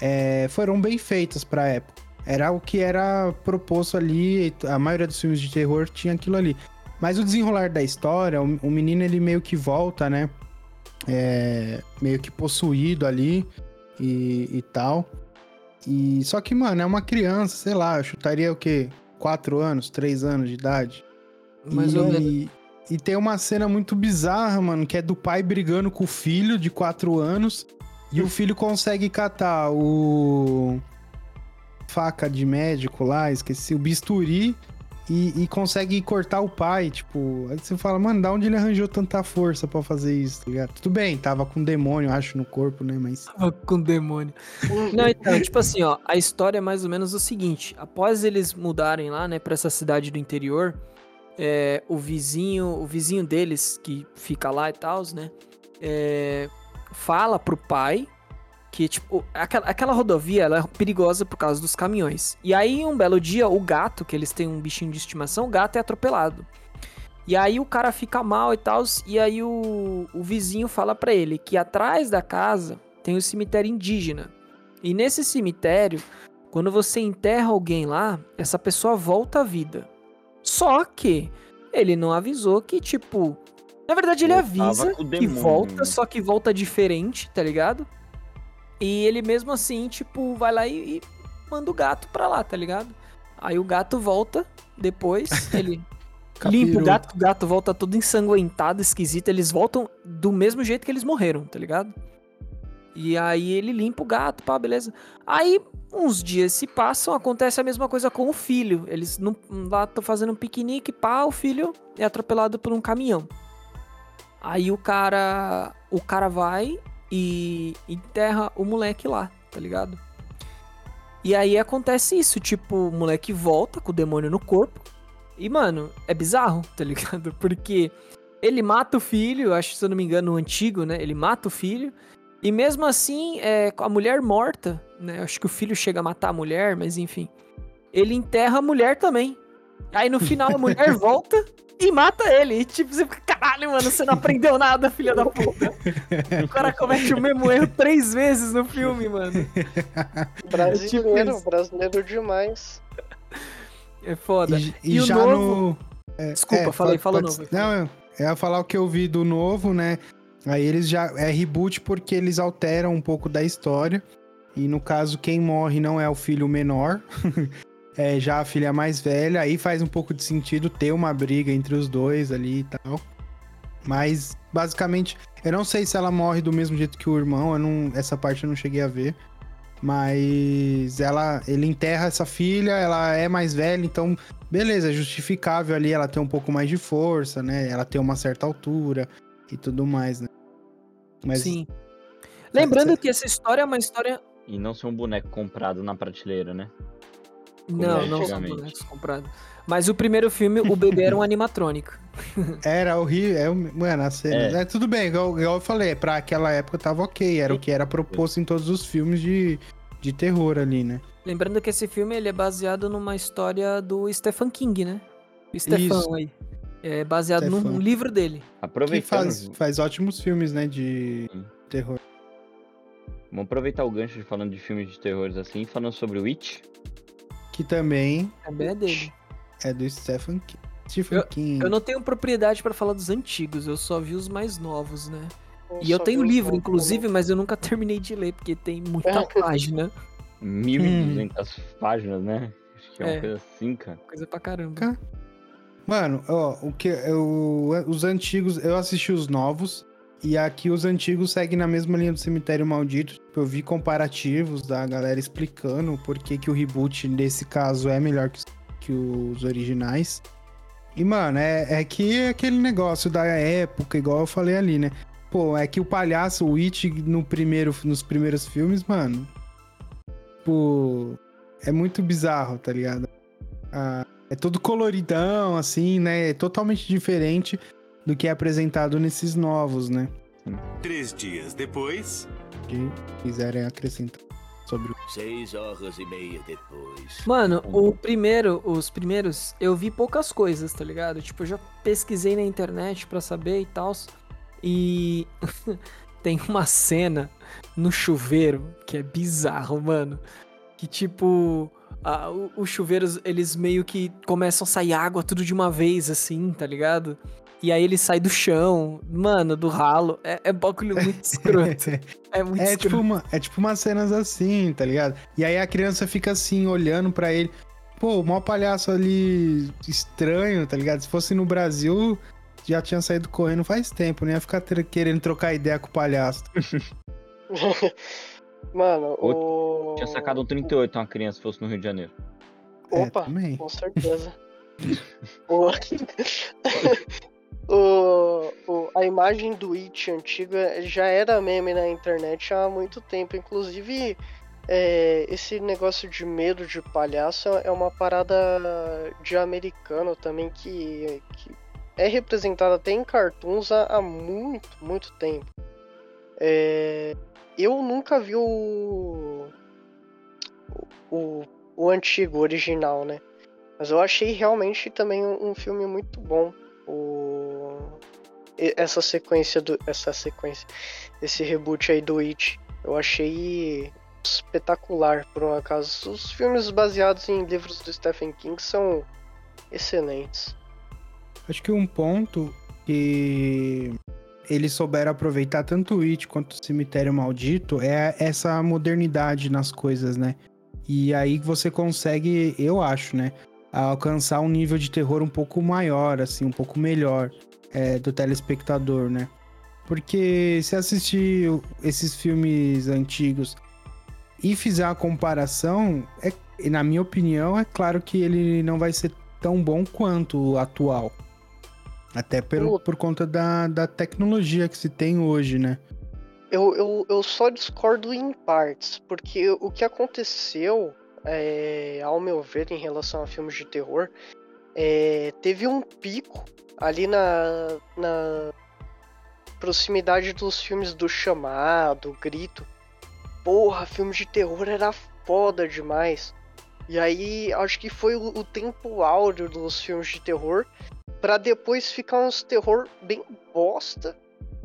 é, foram bem feitas pra época. Era o que era proposto ali, a maioria dos filmes de terror tinha aquilo ali. Mas o desenrolar da história, o, o menino ele meio que volta, né? É, meio que possuído ali e, e tal. E só que, mano, é uma criança, sei lá, eu chutaria o quê? Quatro anos, três anos de idade. Mais e. E tem uma cena muito bizarra, mano, que é do pai brigando com o filho de 4 anos. E o filho consegue catar o. Faca de médico lá, esqueci, o bisturi. e, e consegue cortar o pai, tipo. Aí você fala, mano, da onde ele arranjou tanta força pra fazer isso, tá ligado? Tudo bem, tava com demônio, acho, no corpo, né? Mas. Tava com demônio. Não, então, tipo assim, ó, a história é mais ou menos o seguinte: após eles mudarem lá, né, pra essa cidade do interior, é, o vizinho, o vizinho deles, que fica lá e tal, né, é, fala pro pai que, tipo, aquela, aquela rodovia ela é perigosa por causa dos caminhões. E aí, um belo dia, o gato, que eles têm um bichinho de estimação, o gato é atropelado. E aí o cara fica mal e tal, e aí o, o vizinho fala para ele que atrás da casa tem o cemitério indígena. E nesse cemitério, quando você enterra alguém lá, essa pessoa volta à vida. Só que ele não avisou que, tipo. Na verdade, ele avisa que volta, só que volta diferente, tá ligado? E ele mesmo assim, tipo, vai lá e, e manda o gato pra lá, tá ligado? Aí o gato volta depois, ele limpa o gato, o gato volta todo ensanguentado, esquisito. Eles voltam do mesmo jeito que eles morreram, tá ligado? E aí ele limpa o gato, pá, beleza. Aí uns dias se passam, acontece a mesma coisa com o filho. Eles não, lá estão fazendo um piquenique, pá, o filho é atropelado por um caminhão. Aí o cara, o cara vai e enterra o moleque lá, tá ligado? E aí acontece isso, tipo, o moleque volta com o demônio no corpo. E, mano, é bizarro, tá ligado? Porque ele mata o filho, acho, se eu não me engano, o antigo, né? Ele mata o filho. E mesmo assim, é, com a mulher morta, né? Acho que o filho chega a matar a mulher, mas enfim. Ele enterra a mulher também. Aí no final a mulher volta e mata ele. E tipo, você fica, caralho, mano, você não aprendeu nada, filha da puta. O cara comete o mesmo erro três vezes no filme, mano. Brasileiro, isso. brasileiro demais. É foda. E, E, e o já novo. no. Desculpa, É, falei, pode- fala pode- novo. Não, eu ia falar o que eu vi do novo, né? Aí eles já. É reboot porque eles alteram um pouco da história. E no caso, quem morre não é o filho menor. é já a filha mais velha. Aí faz um pouco de sentido ter uma briga entre os dois ali e tal. Mas, basicamente, eu não sei se ela morre do mesmo jeito que o irmão. Eu não, essa parte eu não cheguei a ver. Mas ela, ele enterra essa filha, ela é mais velha, então beleza, é justificável ali ela ter um pouco mais de força, né? Ela ter uma certa altura e tudo mais, né? Mas Sim. Lembrando que essa história é uma história. E não ser um boneco comprado na prateleira, né? Como Não, não são bonecos comprados. Mas o primeiro filme, o bebê era um animatrônico. era horrível, é, mano, a cena, É. é. tudo bem, igual, igual eu falei, pra aquela época tava ok, era o que era proposto em todos os filmes de, de terror ali, né? Lembrando que esse filme ele é baseado numa história do Stephen King, né? O Stefan Isso. aí. É baseado num Stefan. livro dele. Aproveitando, faz, faz ótimos filmes, né, de Sim. terror. vamos aproveitar o gancho de falando de filmes de terrores assim, falando sobre o Witch. Que também Também é dele. é do Stephen King. Stephen King. Eu não tenho propriedade pra falar dos antigos, eu só vi os mais novos, né? E eu tenho os livro, inclusive, mas eu nunca terminei de ler, porque tem muita É. página. 1200 páginas, né? Acho que é uma É. coisa assim, cara. Coisa pra caramba. Ca- Mano, ó, o que eu, os antigos, eu assisti os novos e aqui os antigos seguem na mesma linha do Cemitério Maldito. Tipo, Eu vi comparativos da galera explicando por que, que o reboot nesse caso é melhor que, os- que os originais. E, mano, é, é que é aquele negócio da época, igual eu falei ali, né? Pô, é que o palhaço, o It, no primeiro, nos primeiros filmes, mano. Pô, é muito bizarro, tá ligado? Ah, é todo coloridão, assim, né? É totalmente diferente do que é apresentado nesses novos, né? Três dias depois. Que quiserem acrescentar sobre o. Seis horas e meia depois. Mano, o primeiro, os primeiros, eu vi poucas coisas, tá ligado? Tipo, eu já pesquisei na internet pra saber e tal. E tem uma cena no chuveiro que é bizarro, mano. Que tipo, a- os chuveiros, eles meio que começam a sair água tudo de uma vez, assim, tá ligado? E aí ele sai do chão, mano, do ralo. É, é bagulho muito escroto. É muito É escroto. tipo, uma, é tipo umas cenas assim, tá ligado? E aí a criança fica assim, olhando pra ele. Pô, o maior palhaço ali estranho, tá ligado? Se fosse no Brasil, já tinha saído correndo faz tempo, não ia ficar ter- querendo trocar ideia com o palhaço. Mano, o. Tinha sacado um 38 uma criança se fosse no Rio de Janeiro. É, Opa, também. com certeza. O... o, o- a imagem do It antiga já era meme na internet há muito tempo. Inclusive, é, esse negócio de medo de palhaço é uma parada de americano também que, que é representada até em cartoons há, há muito, muito tempo. É, eu nunca vi o, o, o antigo, o original, né? Mas eu achei realmente também um, um filme muito bom. O, essa sequência do, essa sequência, esse reboot aí do It, eu achei espetacular por um acaso. Os filmes baseados em livros do Stephen King são excelentes. Acho que um ponto que eles souberam aproveitar tanto o It quanto o Cemitério Maldito é essa modernidade nas coisas, né? E aí você consegue, eu acho, né? Alcançar um nível de terror um pouco maior, assim, um pouco melhor é, do telespectador, né? Porque se assistir esses filmes antigos e fizer a comparação, é, na minha opinião, é claro que ele não vai ser tão bom quanto o atual. Até pelo, Puta. por conta da, da tecnologia que se tem hoje, né? Eu, eu, eu só discordo em partes, porque o que aconteceu, é, ao meu ver, em relação a filmes de terror, é, teve um pico ali na, na proximidade dos filmes do Chamado, Grito. Porra, filme de terror era foda demais. E aí, acho que foi o, o tempo áureo dos filmes de terror, pra depois ficar uns terror bem bosta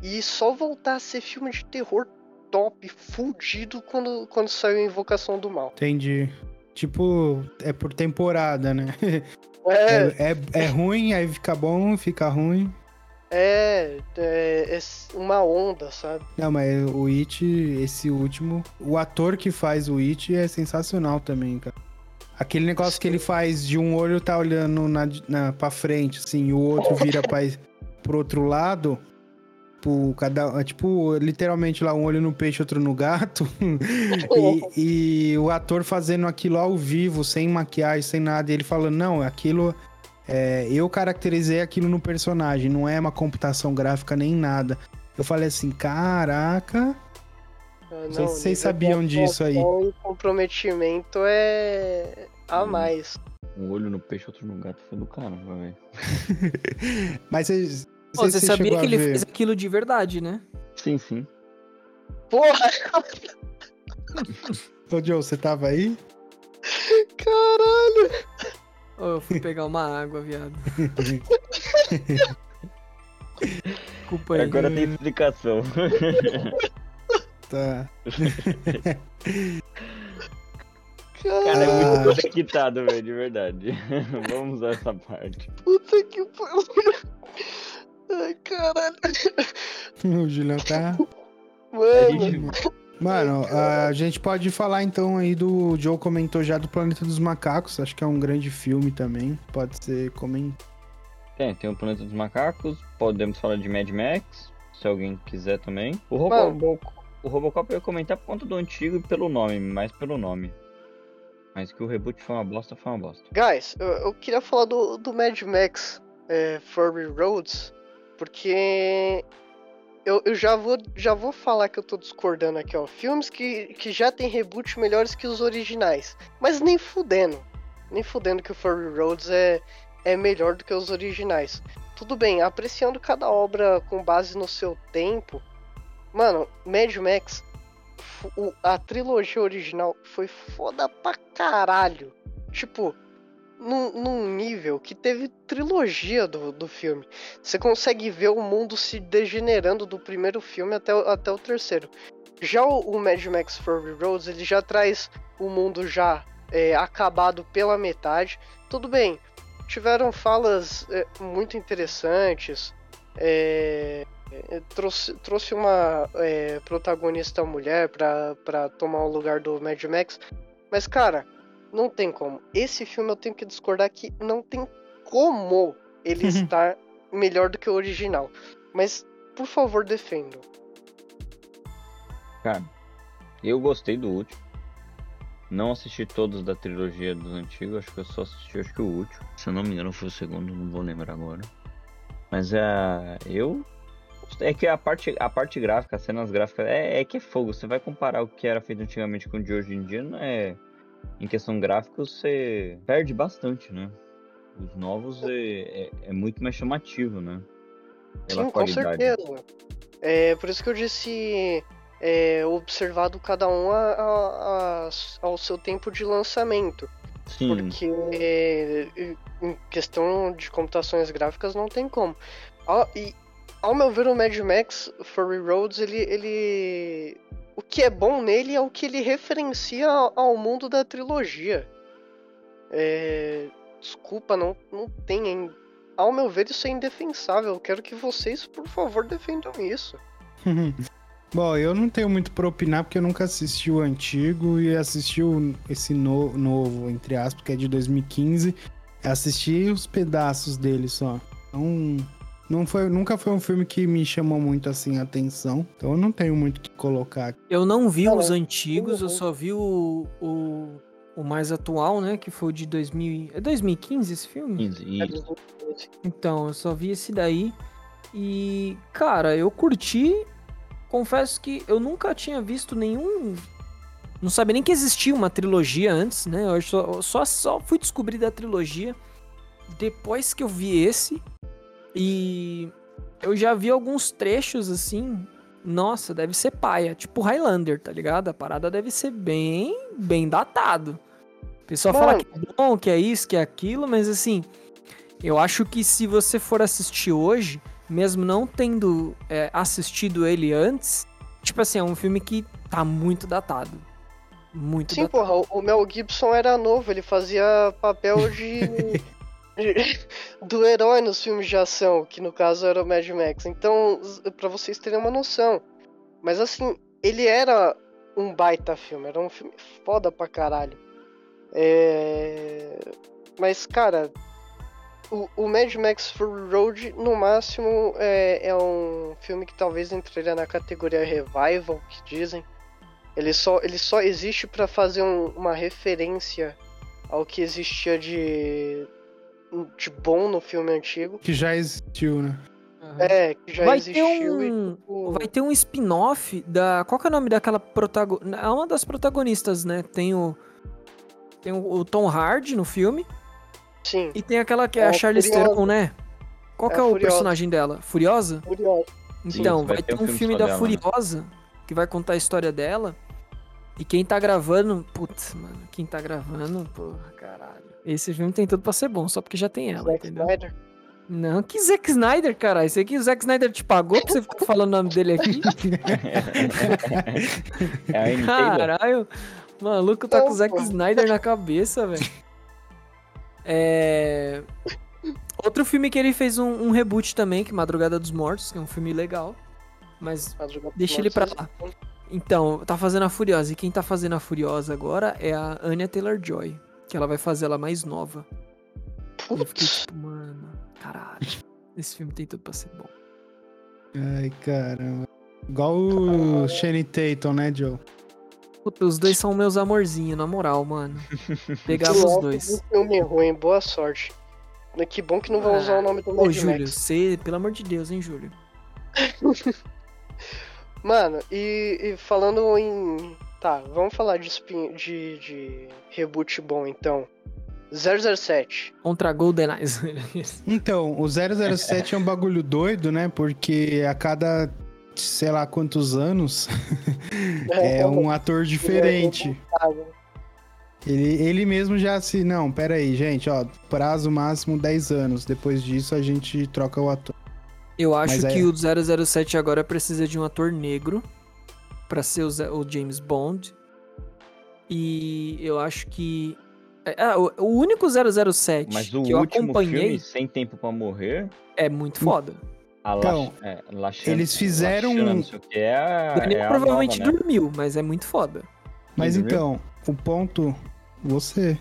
e só voltar a ser filme de terror top, fudido, quando, quando saiu Invocação do Mal. Entendi. Tipo, é por temporada, né? É, É, é, é ruim, aí fica bom, fica ruim. é, é, é uma onda, sabe? Não, mas o It, esse último, o ator que faz o It é sensacional também, cara. Aquele negócio que ele faz de um olho tá olhando na, na, pra frente, assim, e o outro vira pra, pro outro lado. Tipo, cada, é tipo, literalmente lá, um olho no peixe, outro no gato. e, e o ator fazendo aquilo ao vivo, sem maquiagem, sem nada. E ele falando, não, aquilo. é, eu caracterizei aquilo no personagem, não é uma computação gráfica nem nada. Eu falei assim, caraca. Ah, sei se o vocês sabiam disso aí. E comprometimento é a Hum. mais. Um olho no peixe, outro no gato. Foi do caramba, velho. Mas vocês. Pô, não você sabia que ele ver. fez aquilo de verdade, né? Sim, sim. Porra, Ô, Joe, você tava aí? caralho! Ô, eu fui pegar uma água, viado. Desculpa aí. Agora tem explicação. Tá. Cara, é muito conectado, velho, de verdade. Vamos usar essa parte. Puta que pariu. Ai, caralho. O Julião tá. A Mano, Mano, a gente pode falar então aí do. O Joe comentou já do Planeta dos Macacos. Acho que é um grande filme também. Pode ser comentado. tem, tem o Planeta dos Macacos, podemos falar de Mad Max, se alguém quiser também. O Mano. Robocop, o Robocop eu ia comentar por conta do antigo e pelo nome, mais pelo nome. Mas que o reboot foi uma bosta, foi uma bosta. guys, eu, eu queria falar do, do Mad Max é, Fury Roads, porque eu, eu já, vou, já vou falar que eu tô discordando aqui, ó. Filmes que, que já tem reboot melhores que os originais. Mas nem fudendo. Nem fudendo que o Fury Roads é, é melhor do que os originais. Tudo bem, apreciando cada obra com base no seu tempo. Mano, Mad Max, o- a trilogia original foi foda pra caralho. Tipo, num, num nível que teve trilogia do, do filme. Você consegue ver o mundo se degenerando do primeiro filme até, até o terceiro. Já o, o Mad Max Fury Roads, ele já traz o mundo já é, acabado pela metade. Tudo bem, tiveram falas é, muito interessantes. é, trouxe, trouxe uma é, protagonista mulher pra, pra tomar o lugar do Mad Max. Mas, cara, não tem como. Esse filme eu tenho que discordar que não tem como ele estar melhor do que o original. Mas, por favor, defendam. Cara, eu gostei do último. Não assisti todos da trilogia dos antigos, acho que eu só assisti acho que o último. Se eu não me engano foi o segundo, não vou lembrar agora. Mas é. Eu. É que a parte, a parte gráfica, as cenas gráficas, é, é que é fogo. Você vai comparar o que era feito antigamente com o de hoje em dia, não é. Em questão gráfica, você perde bastante, né? Os novos é, é, é muito mais chamativo, né? Sim, com certeza. É por isso que eu disse é, observado cada um a, a, a, ao seu tempo de lançamento. Sim. Porque é, em questão de computações gráficas não tem como. Ao, e, ao meu ver, o Mad Max Fury Roads, ele, ele. O que é bom nele é o que ele referencia ao mundo da trilogia. É, desculpa, não, não tem. Ao meu ver, isso é indefensável. Quero que vocês, por favor, defendam isso. Bom, eu não tenho muito pra opinar porque eu nunca assisti o antigo e assisti o, esse no, novo, entre aspas, que é de 2015. Assisti os pedaços dele só. Então, não foi, nunca foi um filme que me chamou muito assim a atenção. Então eu não tenho muito o que colocar. Eu não vi os antigos, eu só vi o, o, o, mais atual, né? Que foi o de 2000. É 2015 esse filme? 15, isso. Então, eu só vi esse daí. E, cara, eu curti confesso que eu nunca tinha visto nenhum. Não sabia nem que existia uma trilogia antes, né? Eu só, só, só fui descobrir da trilogia depois que eu vi esse. E eu já vi alguns trechos assim. Nossa, deve ser paia. Tipo Highlander, tá ligado? A parada deve ser bem, bem datado. O pessoal Bom. fala que é bom, que é isso, que é aquilo, mas assim, eu acho que se você for assistir hoje, mesmo não tendo é, assistido ele antes, tipo assim, é um filme que tá muito datado. Muito Sim, datado. porra, o Mel Gibson era novo, ele fazia papel de. do herói nos filmes de ação, que no caso era o Mad Max. Então, para vocês terem uma noção. Mas assim, ele era um baita filme, era um filme foda pra caralho. É... Mas, cara, o, o Mad Max Fury Road, no máximo, é, é um filme que talvez entraria na categoria Revival, que dizem. Ele só, ele só existe para fazer um, uma referência ao que existia de, de bom no filme antigo. Que já existiu, né? É, que já vai existiu. Ter um, e, tipo... Vai ter um spin-off da. Qual que é o nome daquela protagonista? É uma das protagonistas, né? Tem o. Tem o, o Tom Hardy no filme. Sim. E tem aquela que é, é a Charlize Theron, né? Qual que é, é o Furiosa. personagem dela? Furiosa? Furiosa. Então, Sim, vai, vai, ter um, um filme, da dela, Furiosa né? que vai contar a história dela. E quem tá gravando. Putz, mano, quem tá gravando, porra, caralho. Esse filme tem tudo pra ser bom, só porque já tem ela, Zack entendeu? Snyder. Não, que Zack Snyder, cara. Isso aqui o Zack Snyder te pagou pra você ficar falando o nome dele aqui? é Caralho, maluco tá com o Zack Snyder na cabeça, velho. É... Outro filme que ele fez um, um, reboot também, que é Madrugada dos Mortos, que é um filme legal. Mas deixa ele pra lá. Então, tá fazendo a Furiosa. E quem tá fazendo a Furiosa agora é a Anya Taylor-Joy. Que ela vai fazer ela mais nova. Putz. Eu fiquei tipo, mano, caralho. Esse filme tem tudo pra ser bom. Ai, caramba. Igual o Shane Tatum, né, Joe? Puta, os dois são meus amorzinhos, na moral, mano. Pegava os dois. Um filme ruim, boa sorte. Que bom que não vão ah, usar o nome do Mad Ô, Júlio, você, pelo amor de Deus, hein, Júlio? Mano, e, e, falando em. Tá, vamos falar de, spin, de, de reboot bom então. 007. Contra GoldenEye. então, o 007 é um bagulho doido, né? Porque a cada sei lá quantos anos, é, é um ator diferente. Ele, ele mesmo já se. Não, pera aí, gente, ó. Prazo máximo 10 anos. Depois disso a gente troca o ator. Eu acho Mas que é... o 007 agora precisa de um ator negro para ser o, o, James Bond. E eu acho que. É, o, o único 007 Mas o que eu último acompanhei. Filme, Sem Tempo para Morrer. É muito foda. A então, é, eles fizeram um. É, Daniel é provavelmente nova, né? dormiu, mas é muito foda. Mas então, o ponto. Você.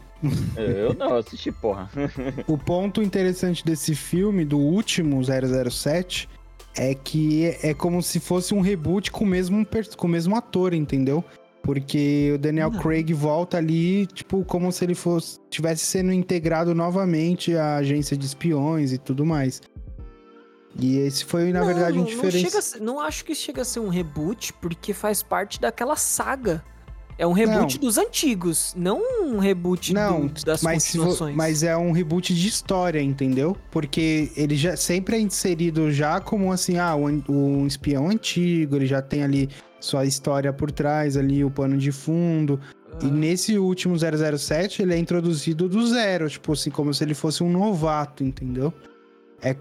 Eu não, assisti, porra. o ponto interessante desse filme, do último 007, é que é como se fosse um reboot com o mesmo, com o mesmo ator, entendeu? Porque o Daniel Não. Craig volta ali, tipo, como se ele fosse tivesse sendo integrado novamente à agência de espiões e tudo mais. E esse foi, na Não, verdade, um não, não, chega não acho que chega a ser um reboot, porque faz parte daquela saga. É um reboot Não. dos antigos, não um reboot Não, do- das mas, continuações. mas é um reboot de história, entendeu? Porque ele já sempre é inserido já como assim, ah, um, um espião antigo, ele já tem ali sua história por trás, ali o pano de fundo. E Ah. nesse último 007, ele é introduzido do zero, tipo assim, como se ele fosse um novato, entendeu? É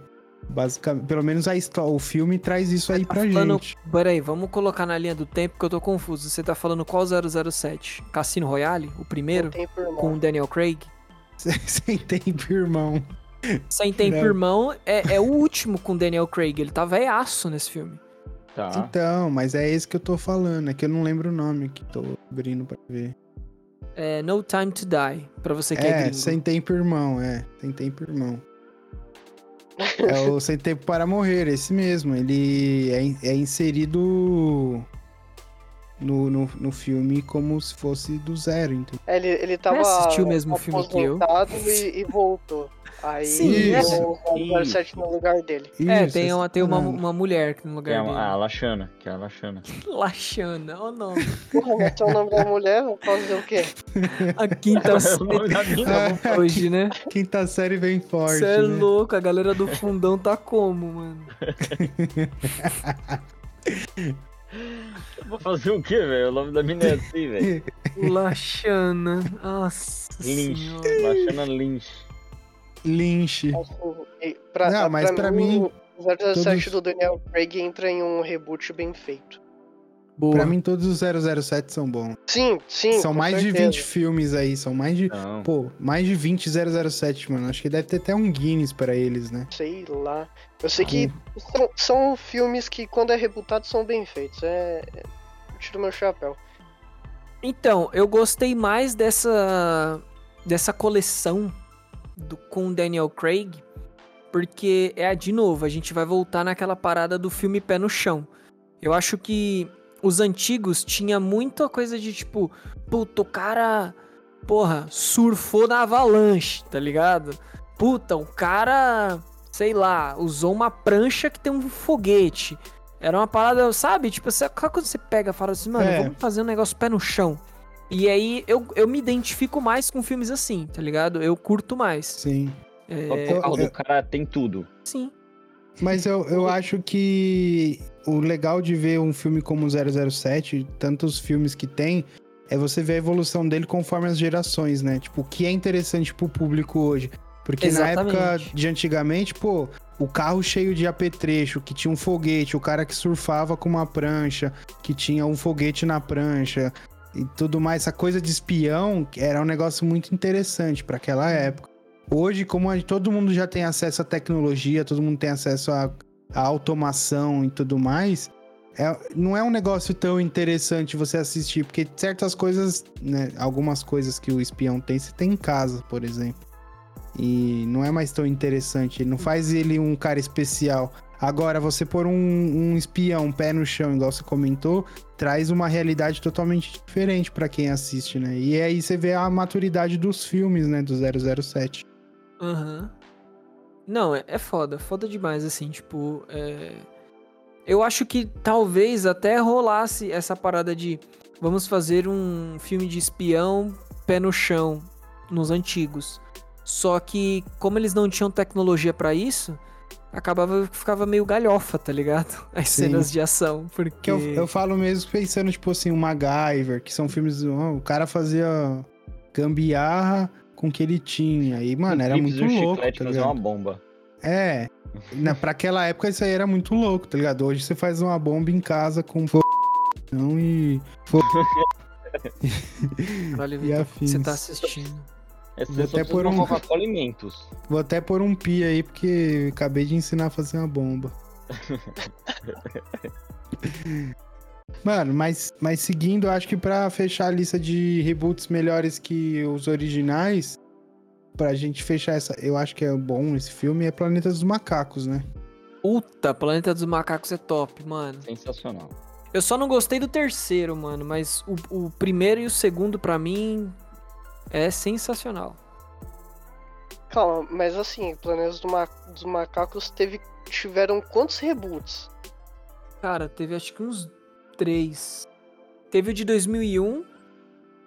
basicamente, pelo menos a história, o filme traz isso aí Tá pra falando- gente. Peraí, vamos colocar na linha do tempo que eu tô confuso. Você tá falando qual 007? Cassino Royale? O primeiro? Não tem por Com o Daniel Craig? Sem tempo, irmão. Sem Tempo Não. Irmão é, é o último com o Daniel Craig. Ele tá veiaço nesse filme. Tá. Então, mas é esse que eu tô falando, é que eu não lembro o nome que tô abrindo pra ver. É No Time to Die, pra você que é, É, gringo. sem tempo, irmão, é. Sem tempo, irmão. É o Sem Tempo para Morrer, esse mesmo. Ele é, é inserido no, no, no filme como se fosse do zero? É, Ele, ele tava assistiu o mesmo filme que eu? e, e voltou. Aí Sim, Isso. o 007 no lugar dele. É, Isso, tem, uma, tem uma, uma mulher no Que é lugar a, dele. a Lachana, que é a Lachana. Lachana, ó o nome. Porra, mas é o nome da mulher, posso dizer o quê? A quinta É o série nome da mina. tá hoje, né? Quinta série vem forte. Você é né? louco, a galera do fundão tá como, mano? Eu Vou fazer o quê, velho? O nome da mina é assim, velho. Lachana. Nossa Lynch. senhora. Lachana Lynch. Lynch. Pra, Não, mas pra mim, o 007 todos- do Daniel Craig entra em um reboot bem feito. Boa. Pra mim, todos os 007 são bons. Sim, sim. são com mais de certeza. 20 filmes aí, são mais de. Não. Pô, mais de 20 007, mano. Acho que deve ter até um Guinness pra eles, né? Sei lá. Eu sei que são, são filmes que, quando é rebutado, são bem feitos. É. é- Eu tiro meu chapéu. Então, eu gostei mais dessa dessa coleção do, com Daniel Craig, porque é de novo, a gente vai voltar naquela parada do filme pé no chão. Eu acho que os antigos tinha muita coisa de tipo, puta, o cara, porra, surfou na avalanche, tá ligado? Puta, o cara, sei lá, usou uma prancha que tem um foguete. Era uma parada, sabe? Tipo, você, quando você pega e fala assim, mano, É. vamos fazer um negócio pé no chão. E aí eu, eu me identifico mais com filmes assim, tá ligado? Eu curto mais. Sim. É, por causa do cara tem tudo. sim. Mas eu, eu acho que o legal de ver um filme como 007, tantos filmes que tem, é você ver a evolução dele conforme as gerações, né? Tipo, o que é interessante pro público hoje. Porque na Exatamente. época de antigamente, pô, o carro cheio de apetrecho, que tinha um foguete, o cara que surfava com uma prancha, que tinha um foguete na prancha e tudo mais, essa coisa de espião era um negócio muito interessante pra aquela época. Hoje, como todo mundo já tem acesso à tecnologia, todo mundo tem acesso à, à automação e tudo mais, é- não é um negócio tão interessante você assistir, porque certas coisas, né, algumas coisas que o espião tem, você tem em casa, por exemplo. E não é mais tão interessante, não faz ele um cara especial. Agora, você pôr um, um espião, pé no chão, igual você comentou, traz uma realidade totalmente diferente pra quem assiste, né? E aí você vê a maturidade dos filmes, né, do 007. Aham. Não, é, é foda, foda demais, assim, tipo, é... Eu acho que talvez até rolasse essa parada de vamos fazer um filme de espião pé no chão nos antigos. Só que como eles não tinham tecnologia pra isso, acabava ficava meio galhofa, tá ligado? As Sim. cenas de ação, porque Que eu, eu falo mesmo pensando, tipo assim, o MacGyver, que são filmes. ó, o cara fazia gambiarra com o que ele tinha. E, mano, era muito um louco. chiclete Tá fazer ligado? uma bomba. É. Na, pra aquela época isso aí era muito louco, tá ligado? Hoje você faz uma bomba em casa com não e. Caralho, e Vitor, afins. você tá assistindo. É Vou até uma um- Coca-Cola e Mentos. Vou até pôr um pi aí, porque acabei de ensinar a fazer uma bomba. Mano, mas, mas seguindo, eu acho que pra fechar a lista de reboots melhores que os originais, pra gente fechar essa. Eu acho que é bom esse filme, é Planeta dos Macacos, né? Puta, Planeta dos Macacos é top, mano. Sensacional. Eu só não gostei do terceiro, mano, mas o, o primeiro e o segundo, pra mim, é sensacional. Calma, mas assim, Planetas do Ma- dos Macacos teve, tiveram quantos reboots? Cara, teve acho que uns três. Teve o de 2001,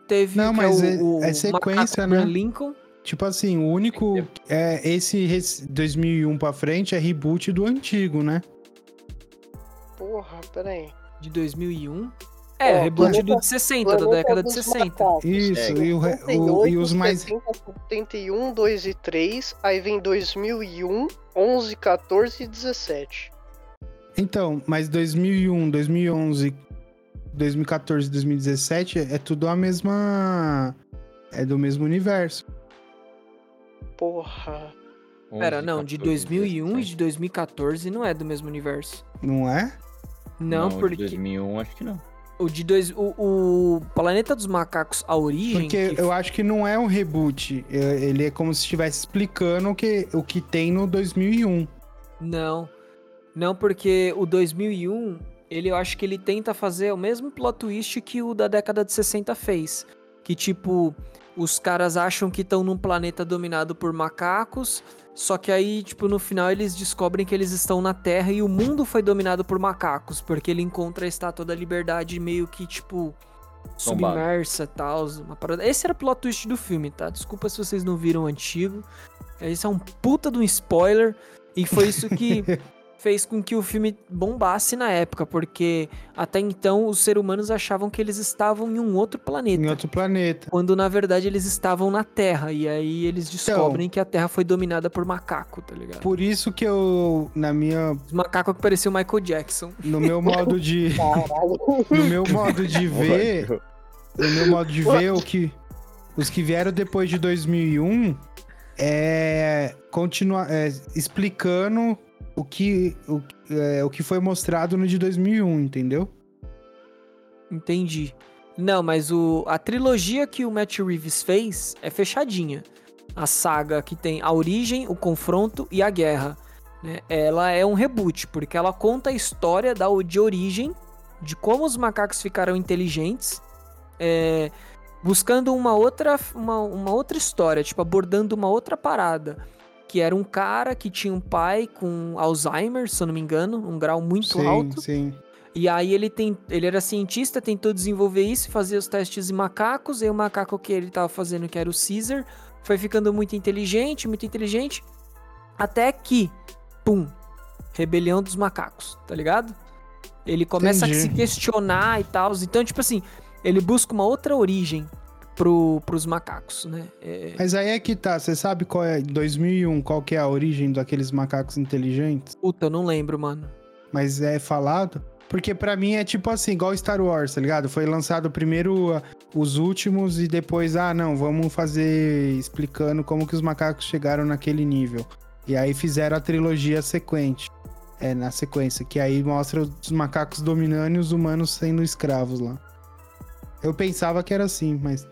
teve Não, que mas é, é- o, o é sequência, Macaco né? Lincoln. Tipo assim, o único. É, esse rec- 2001 pra frente é reboot do antigo, né? Porra, peraí. De 2001. É, reboot do de 60, da década de dos 60. Macacos. Isso, É. e, o re- o- 78, e os mais. 70, 71, 2 e 3, aí vem 2001, 11, 14 e 17. Então, mas 2001, 2011, 2014, 2017 é tudo a mesma. É do mesmo universo. Porra. Pera, 11, não, de 14, 2001 e 17. de 2014 não é do mesmo universo. Não é? Não, de porque 2001 acho que não. O de dois, o, o Planeta dos Macacos, a origem, Porque que eu acho que não é um reboot. é- Ele é como se estivesse explicando o que, o que tem no 2001. Não. Não, porque o 2001, ele eu acho que ele tenta fazer o mesmo plot twist que o da década de 60 fez. Que tipo, os caras acham que estão num planeta dominado por macacos, só que aí, tipo, no final eles descobrem que eles estão na Terra e o mundo foi dominado por macacos, porque ele encontra a Estátua da Liberdade meio que, tipo, Tombado. submersa e tal. Uma parada. Esse era o plot twist do filme, tá? Desculpa se vocês não viram o antigo. Esse é um puta de um spoiler. E foi isso que fez com que o filme bombasse na época, porque até então os seres humanos achavam que eles estavam em um outro planeta. Em outro planeta. Quando na verdade eles estavam na Terra. E aí eles descobrem que a Terra foi dominada por macaco, tá ligado? Por isso que eu, na minha, Os macacos que pareciam o Michael Jackson. no meu modo de, Caralho. no meu modo de ver, no meu modo de ver o que os que vieram depois de 2001 é continuar é, explicando o que o, é, o que foi mostrado no de 2001, entendeu? Entendi. Não, mas o, a trilogia que o Matt Reeves fez é fechadinha. A saga que tem a origem, o confronto e a guerra. né? Ela é um reboot, porque ela conta a história da, de origem, de como os macacos ficaram inteligentes, é, buscando uma outra, uma, uma outra história, tipo, abordando uma outra parada. Que era um cara que tinha um pai com Alzheimer, se eu não me engano, um grau muito sim, alto. sim. E aí ele tem, ele era cientista, tentou desenvolver isso, fazer os testes em macacos, e o macaco que ele tava fazendo, que era o Caesar, foi ficando muito inteligente, muito inteligente, até que, pum, rebelião dos macacos, tá ligado? Ele começa a Entendi. se questionar e tal, então tipo assim, ele busca uma outra origem pro, pros macacos, né? É, Mas aí é que tá, você sabe qual é, em 2001, qual que é a origem daqueles macacos inteligentes? puta, eu não lembro, mano. Mas é falado? Porque pra mim é tipo assim, igual Star Wars, tá ligado? Foi lançado primeiro ah, os últimos e depois, ah, não, vamos fazer explicando como que os macacos chegaram naquele nível. E aí fizeram a trilogia sequente. É, na sequência, que aí mostra os macacos dominando e os humanos sendo escravos lá. Eu pensava que era assim, mas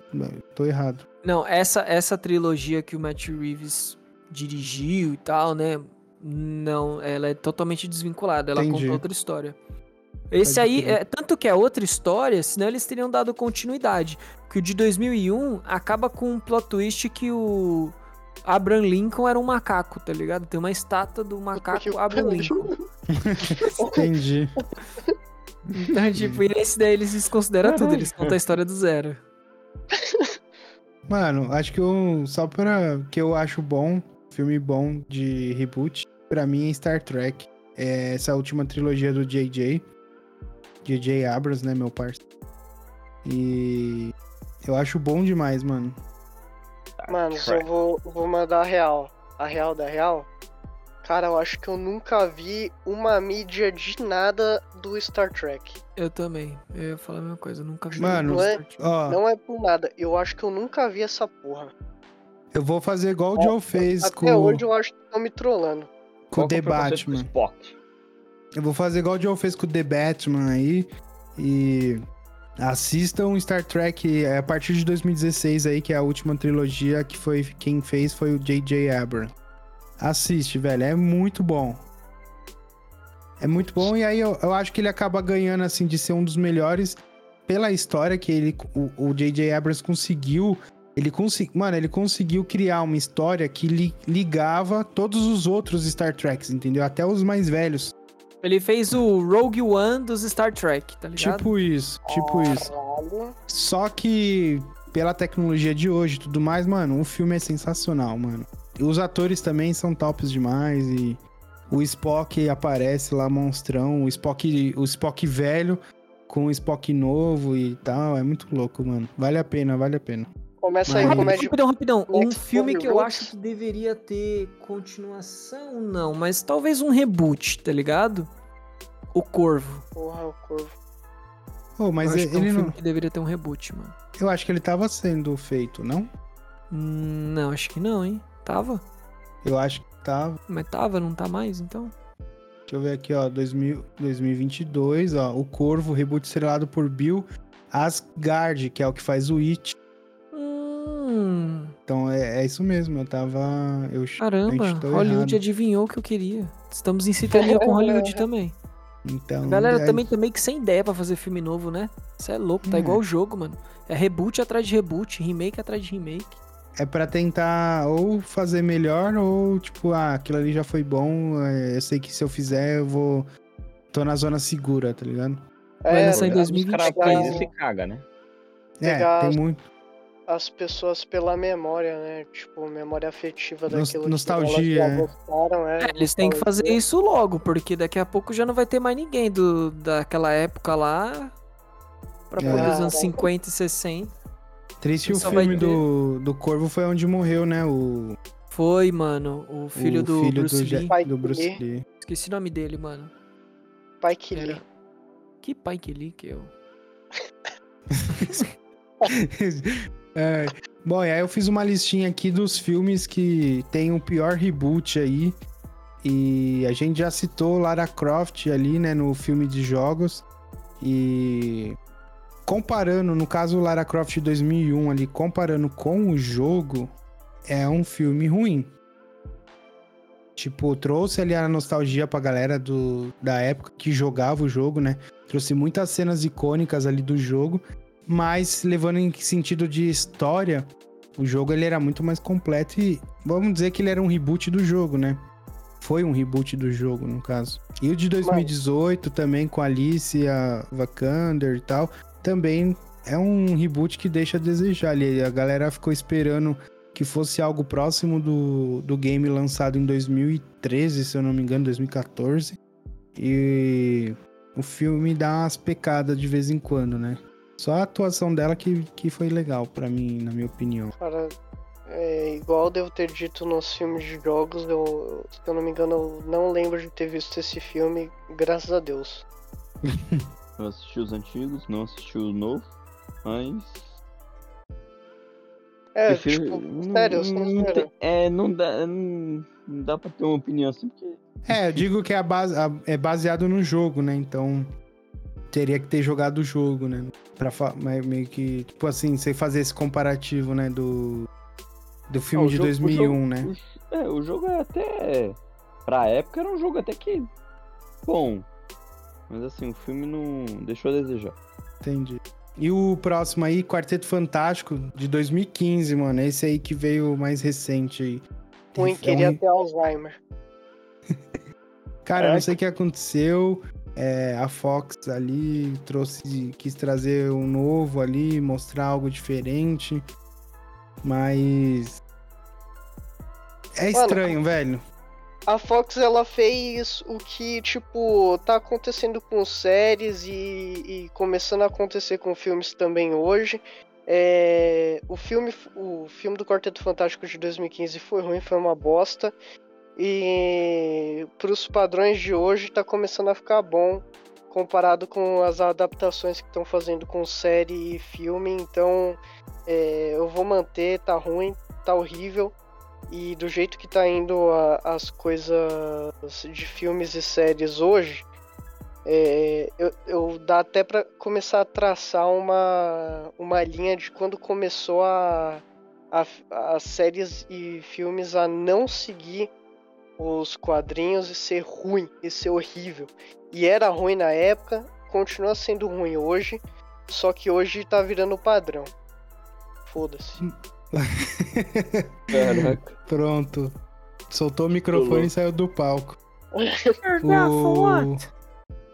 tô errado. Não, essa, essa trilogia que o Matt Reeves dirigiu e tal, né? Não, ela é totalmente desvinculada, ela Entendi. conta outra história. Esse Pode aí, é, tanto que é outra história, senão eles teriam dado continuidade. Que o de 2001 acaba com um plot twist que o Abraham Lincoln era um macaco, tá ligado? Tem uma estátua do macaco Abraham Lincoln. Entendi. Então, tipo, e esse daí eles desconsideram tudo, eles contam a história do zero. Mano, acho que eu, só pra que eu acho bom, filme bom de reboot, pra mim é Star Trek. É essa última trilogia do JJ. JJ Abrams, né, meu parceiro. E eu acho bom demais, mano. Mano, só vou, vou mandar a real. A real da real. Cara, eu acho que eu nunca vi uma mídia de nada do Star Trek. Eu também. Eu ia falar a mesma coisa, eu nunca vi. Mano, Não é- Star Trek. Ó, Não é por nada. Eu acho que eu nunca vi essa porra. eu vou fazer igual o Joe fez Até com, hoje eu acho que estão me trollando. com Qual é The o com Batman. Spock? Eu vou fazer igual o Joe fez com o The Batman aí. E assistam Star Trek é, a partir de 2016 aí, que é a última trilogia que foi quem fez foi o J.J. Abrams. Assiste, velho, é muito bom. É muito bom, e aí eu, eu acho que ele acaba ganhando, assim, de ser um dos melhores pela história que ele, o o J.J. Abrams conseguiu. Ele conseguiu, mano, ele conseguiu criar uma história que li, ligava todos os outros Star Treks, entendeu? Até os mais velhos. Ele fez o Rogue One dos Star Trek, tá ligado? Tipo isso, tipo isso. Só que pela tecnologia de hoje e tudo mais, mano, o filme é sensacional, mano. Os atores também são tops demais e o Spock aparece lá monstrão, o Spock, o Spock velho com o Spock novo e tal, é muito louco, mano. Vale a pena, vale a pena. Começa aí, Mas- comédia. Rapidão, rapidão. Um filme que eu acho que deveria ter continuação, não, mas talvez um reboot, tá ligado? O Corvo. Porra, o corvo. Oh, mas eu acho que é um ele filme não, que deveria ter um reboot, mano. eu acho que ele tava sendo feito, não? Hum, Não, acho que não, hein? Tava? Eu acho que tava. Mas tava, não tá mais, então? Deixa eu ver aqui, ó, 2000, 2022, ó, o Corvo, reboot estrelado por Bill Asgard, que é o que faz o It. Hum, Então é, é isso mesmo, eu tava. Eu, caramba, Hollywood errado. adivinhou o que eu queria. Estamos em sintonia com Hollywood também. Então, A galera é- também meio que sem ideia pra fazer filme novo, né? Isso é louco, tá É. igual o jogo, mano. É reboot atrás de reboot, remake atrás de remake. É pra tentar ou fazer melhor, ou tipo, ah, aquilo ali já foi bom, é, eu sei que se eu fizer eu vou. tô na zona segura, tá ligado? Vai É, lançar em Os 2023, caras fazem né? isso e caga, né? Pegar- É, tem muito. as pessoas pela memória, né? Tipo, memória afetiva Nos- daquilo nostalgia, que é. elas já gostaram, é. É, eles têm que fazer isso logo, porque daqui a pouco já não vai ter mais ninguém do, daquela época lá. Pra É. poder os anos Ah, 50 e 60. Triste o filme do, do Corvo foi onde morreu, né? O, Foi, mano, o filho o do filho Bruce do, Lee. Pai do Bruce Lee. Lee. Esqueci o nome dele, mano. Spike Era- Lee. Que pai que Lee que eu. É, bom, e aí eu fiz uma listinha aqui dos filmes que tem o pior reboot aí. E a gente já citou Lara Croft ali, né, no filme de jogos. E comparando, no caso Lara Croft 2001 ali, comparando com o jogo, é um filme ruim. Tipo, trouxe ali a nostalgia pra galera do, da época que jogava o jogo, né? Trouxe muitas cenas icônicas ali do jogo. Mas levando em sentido de história, o jogo ele era muito mais completo e vamos dizer que ele era um reboot do jogo, né? Foi um reboot do jogo, no caso. E o de 2018 também com a Alice, a Vakander e tal, também é um reboot que deixa a desejar ali. A galera ficou esperando que fosse algo próximo do, do game lançado em 2013, se eu não me engano, 2014. E o filme dá umas pecadas de vez em quando, né? Só a atuação dela que, que foi legal pra mim, na minha opinião. Cara, é, igual devo ter dito nos filmes de jogos, eu, se eu não me engano, eu não lembro de ter visto esse filme, graças a Deus. Eu assisti os antigos, não assisti os novos, mas. É, prefiro- tipo, não- sério, não, sério. tem- É, não dá. Não, não dá pra ter uma opinião assim, porque. É, eu digo que é, a base, a- é baseado no jogo, né? Então teria que ter jogado o jogo, né? Pra meio que, tipo assim, você fazer esse comparativo, né? Do, do filme Ah, o de jogo- o 2001, jogo- né? o- É, o jogo é até. Pra época era um jogo até que. Bom. Mas assim, o filme não deixou a desejar. Entendi. E o próximo aí, Quarteto Fantástico, de 2015, mano. Esse aí que veio mais recente aí. Ruim, É um queria re- ter Alzheimer. Cara, eu É. não sei o que aconteceu. É, a Fox ali trouxe, quis trazer um novo ali, mostrar algo diferente. Mas. É Mano, estranho, velho. A Fox, ela fez o que, tipo, tá acontecendo com séries e, e começando a acontecer com filmes também hoje. É, o, filme, o filme do Quarteto Fantástico de 2015 foi ruim, foi uma bosta. E pros padrões de hoje tá começando a ficar bom comparado com as adaptações que estão fazendo com série e filme. Então é, eu vou manter, tá ruim, tá horrível. E do jeito que tá indo a- as coisas de filmes e séries hoje, é, eu, eu dá até pra começar a traçar uma, uma linha de quando começou a, a- as séries e filmes a não seguir os quadrinhos e ser ruim, e ser horrível. E era ruim na época, continua sendo ruim hoje, só que hoje tá virando padrão. Foda-se. Caraca. Pronto. Soltou o microfone louco. e saiu do palco. What?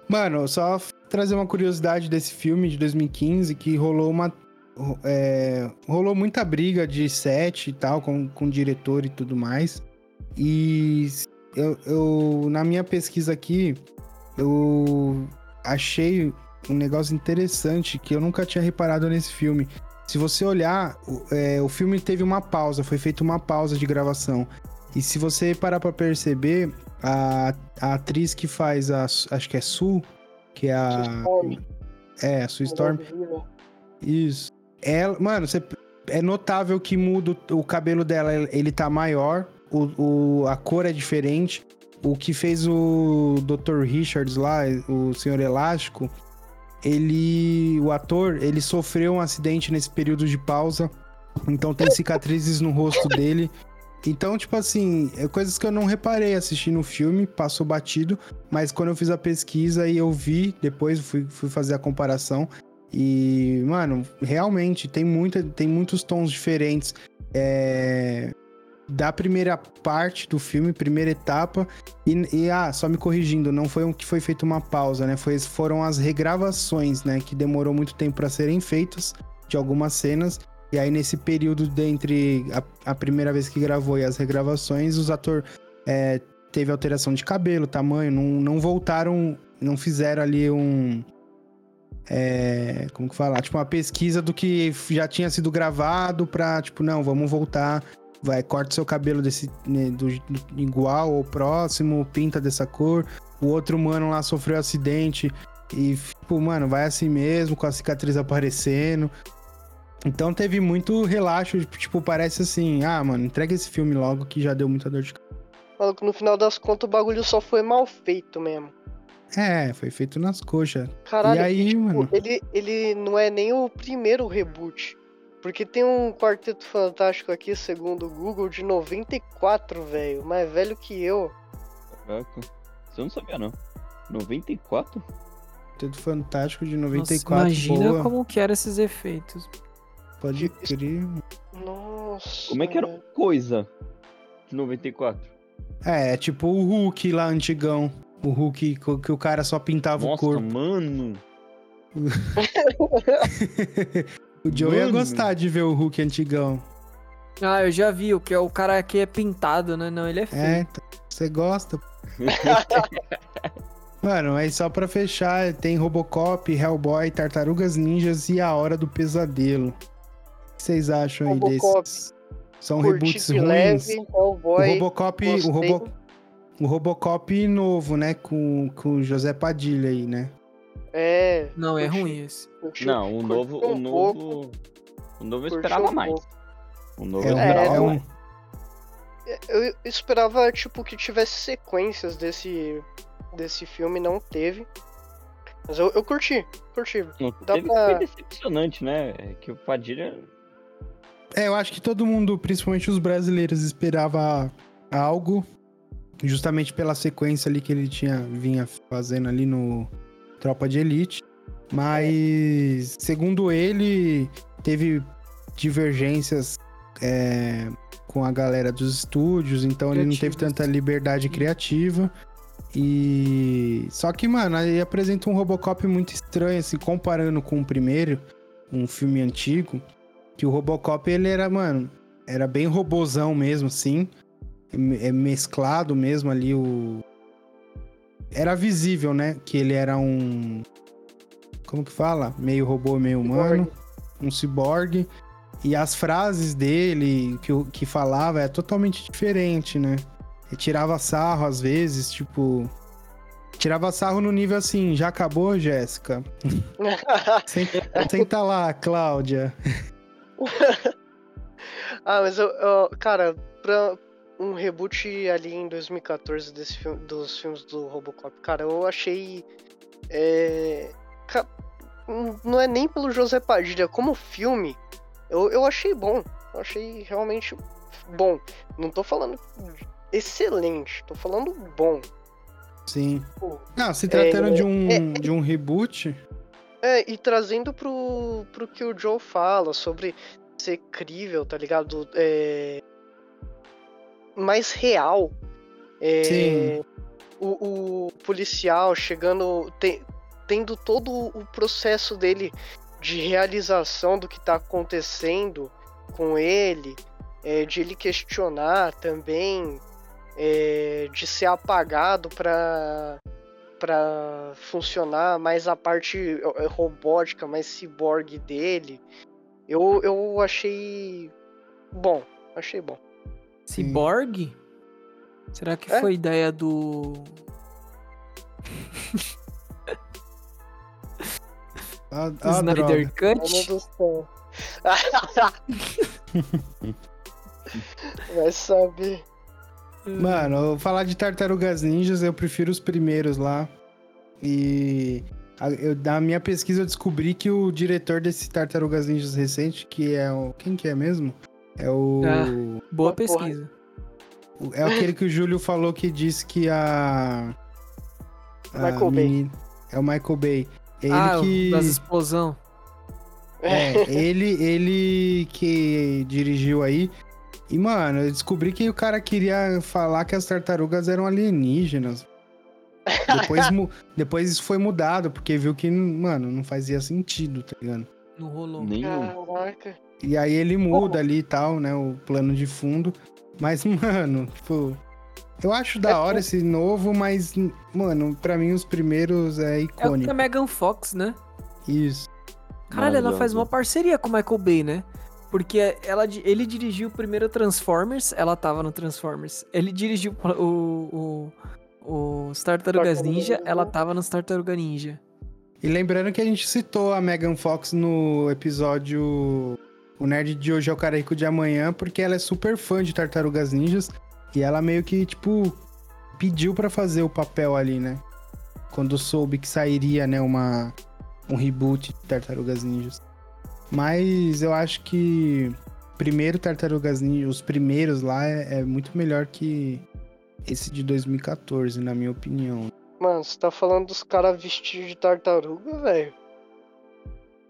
Mano, só trazer uma curiosidade desse filme de 2015 que rolou uma. é, rolou muita briga de set e tal, com, com o diretor e tudo mais. E eu, eu, na minha pesquisa aqui, eu achei um negócio interessante que eu nunca tinha reparado nesse filme. Se você olhar, o, é, o filme teve uma pausa, foi feita uma pausa de gravação. E se você parar pra perceber, a, a atriz que faz a. Acho que é Sue, que é a. Storm. É, a Sue Storm. Isso. Ela, mano, você, é notável que muda o, o cabelo dela, ele tá maior, o, o- a cor é diferente. O que fez o Dr. Richards lá, o Senhor Elástico, ele. O ator, ele sofreu um acidente nesse período de pausa. Então tem cicatrizes no rosto dele. Então, tipo assim, é coisas que eu não reparei assistindo o filme, passou batido, mas quando eu fiz a pesquisa e eu vi, depois fui, fui fazer a comparação. E, mano, realmente tem, muita, tem muitos tons diferentes. É, da primeira parte do filme, primeira etapa. E, e, ah, só me corrigindo, não foi um que foi feita uma pausa, né? Foi, foram as regravações, né? Que demorou muito tempo para serem feitas de algumas cenas. E aí, nesse período de entre a, a primeira vez que gravou e as regravações, os atores é, teve alteração de cabelo, tamanho, não, não voltaram, não fizeram ali um. É, como que falar? Tipo, uma pesquisa do que já tinha sido gravado pra, tipo, não, vamos voltar. Vai, corta seu cabelo desse né, do, do- igual ou próximo, pinta dessa cor. O outro mano lá sofreu acidente e, tipo, mano, vai assim mesmo, com a cicatriz aparecendo. Então teve muito relaxo, tipo, parece assim, ah, mano, entrega esse filme logo que já deu muita dor de cabeça. Maluco, no final das contas o bagulho só foi mal feito mesmo. É, foi feito nas coxas. Caralho, E aí, tipo, mano? ele, ele não é nem o primeiro reboot. Porque tem um Quarteto Fantástico aqui, segundo o Google, de 94, velho. Mais velho que eu. Caraca. Você não sabia, não. 94? Tudo fantástico de Nossa, 94. imagina boa. como que eram esses efeitos. Pode crer. Nossa. Como é que era velho. coisa de 94? É, é tipo o Hulk lá antigão. O Hulk que o cara só pintava o Nossa, corpo. mano. O Joe ia gostar de ver o Hulk antigão. Ah, eu já vi, o que é o cara aqui é pintado, né? Não, ele é feio. É, então, você gosta. Mano, aí só pra fechar, tem Robocop, Hellboy, Tartarugas Ninjas e A Hora do Pesadelo. O que vocês acham aí Robocop. desses? São Curti reboots de ruins. leve, Hellboy. o Robocop, o. Robo, o Robocop novo, né? Com, com o José Padilha aí, né? É. Não, é ruim esse. Não, o novo. um O novo. O novo eu esperava um mais. O novo É eu um, esperava é mais. Eu esperava, tipo, que tivesse sequências desse, desse filme, não teve. Mas eu, eu curti, curti. Não Dá teve pra- foi decepcionante, né? É que o Padilha. É, eu acho que todo mundo, principalmente os brasileiros, esperava algo, justamente pela sequência ali que ele tinha vinha fazendo ali no Tropa de Elite. Mas, segundo ele, teve divergências é, com a galera dos estúdios, então ele não teve tanta liberdade criativa. E só que, mano, ele apresenta um Robocop muito estranho, assim, comparando com o primeiro, um filme antigo. Que o Robocop, ele era, mano, era bem robozão mesmo, assim. É mesclado mesmo ali o. Era visível, né? Que ele era um. Como que fala? Meio robô, meio humano. Um ciborgue. E as frases dele, que, que falava, é totalmente diferente, né? Ele tirava sarro às vezes, tipo. Tirava sarro no nível assim, já acabou, Jéssica? Senta, senta lá, Cláudia. ah, mas eu, eu- cara, pra um reboot ali em 2014 desse filme, dos filmes do Robocop, cara, eu achei. É, não é nem pelo José Padilha, como filme, eu, eu achei bom. Eu achei realmente bom. Não tô falando excelente. Tô falando bom. Sim. Pô, Não, se tratando É, de, um, é- de um reboot, É, e trazendo pro, pro que o Joe fala sobre ser crível, tá ligado? É, mais real. É, Sim. O, o policial chegando, te- tendo todo o processo dele de realização do que tá acontecendo com ele, é, de ele questionar também, é, de ser apagado pra para funcionar mais a parte eh, robótica, mais ciborgue dele. Eu, eu achei bom, achei bom. Cyborg? Será que É? foi ideia do. a, a Snyder droga. Meu Cut? Deus do céu. Vai saber. Mano, falar de Tartarugas Ninjas, eu prefiro os primeiros lá. E a- eu, na minha pesquisa eu descobri que o diretor desse Tartarugas Ninjas recente, que é o. Quem que é mesmo? É o. Ah. Boa pesquisa. É aquele que o Júlio falou que disse que a. a Michael Bay. menina- É o Michael Bay. É Ele ah, o que. das explosão. É, ele, ele que dirigiu aí. E, mano, eu descobri que o cara queria falar que as tartarugas eram alienígenas. Depois, mu- depois isso foi mudado, porque viu que, mano, não fazia sentido, tá ligado? Não rolou. Nenhum. Caraca. E aí ele muda ali e tal, né, o plano de fundo. Mas, mano, tipo... Eu acho da É hora esse novo, mas, mano, pra mim os primeiros é É o que icônico. a Megan Fox, né? Isso. Caralho, ela faz uma parceria com o Michael Bay, né? Porque ela, ele dirigiu o primeiro Transformers, ela tava no Transformers. Ele dirigiu o, o, os Tartarugas Tartaruga Ninja, ela tava nos Tartaruga Ninja. E lembrando que a gente citou a Megan Fox no episódio O Nerd de Hoje é o Cara Rico de Amanhã, porque ela é super fã de Tartarugas Ninjas. E ela meio que, tipo, pediu pra fazer o papel ali, né? Quando soube que sairia, né, uma, um reboot de Tartarugas Ninjas. Mas eu acho que primeiro Tartarugas Ninja, os primeiros lá, é, é muito melhor que esse de 2014, na minha opinião. Mano, você tá falando dos caras vestidos de tartaruga, velho?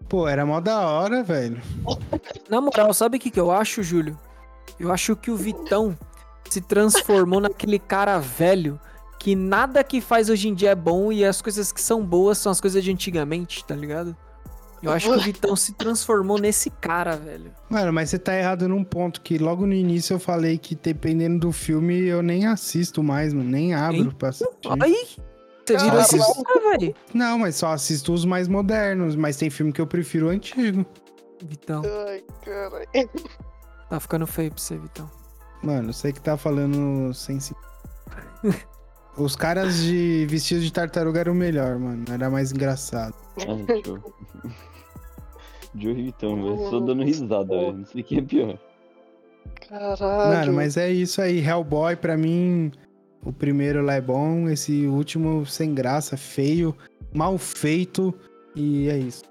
Pô, era mó da hora, velho. Na moral, sabe o que, que eu acho, Júlio? Eu acho que o Vitão se transformou naquele cara velho que nada que faz hoje em dia é bom e as coisas que são boas são as coisas de antigamente, tá ligado? Eu acho que o Vitão se transformou nesse cara, velho. Mano, mas você tá errado num ponto que logo no início eu falei que dependendo do filme eu nem assisto mais, mano, nem abro Hein? pra assistir. Aí, você virou esse cara, velho. Não, mas só assisto os mais modernos, mas tem filme que eu prefiro o antigo. Vitão, Ai, caralho. tá ficando feio pra você, Vitão. Mano, você que tá falando sem se... Os caras de vestidos de tartaruga eram o melhor, mano. Era mais engraçado. Ai, show. Joe Vitão, velho. Só dando risada, velho. Não sei o que é pior. Caralho. Mano, mas é isso aí. Hellboy, pra mim, o primeiro lá é bom. Esse último, sem graça, feio, mal feito. E é isso.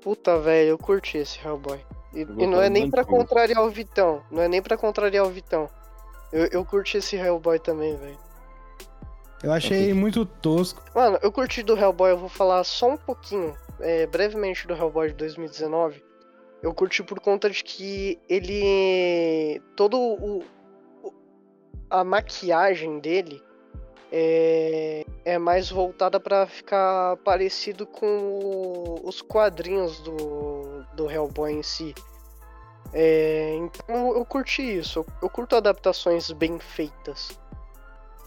Puta, velho, eu curti esse Hellboy. E, Eu e não é nem antigo. contrariar o Vitão. Não é nem pra contrariar o Vitão. Eu, eu curti esse Hellboy também, velho. Eu achei muito tosco. Mano, eu curti do Hellboy, eu vou falar só um pouquinho, é, brevemente do Hellboy de 2019. Eu curti por conta de que ele. Todo o- a maquiagem dele é, é mais voltada pra ficar parecido com o- os quadrinhos do, do Hellboy em si. É, então eu, curti isso. Eu, eu curto adaptações bem feitas.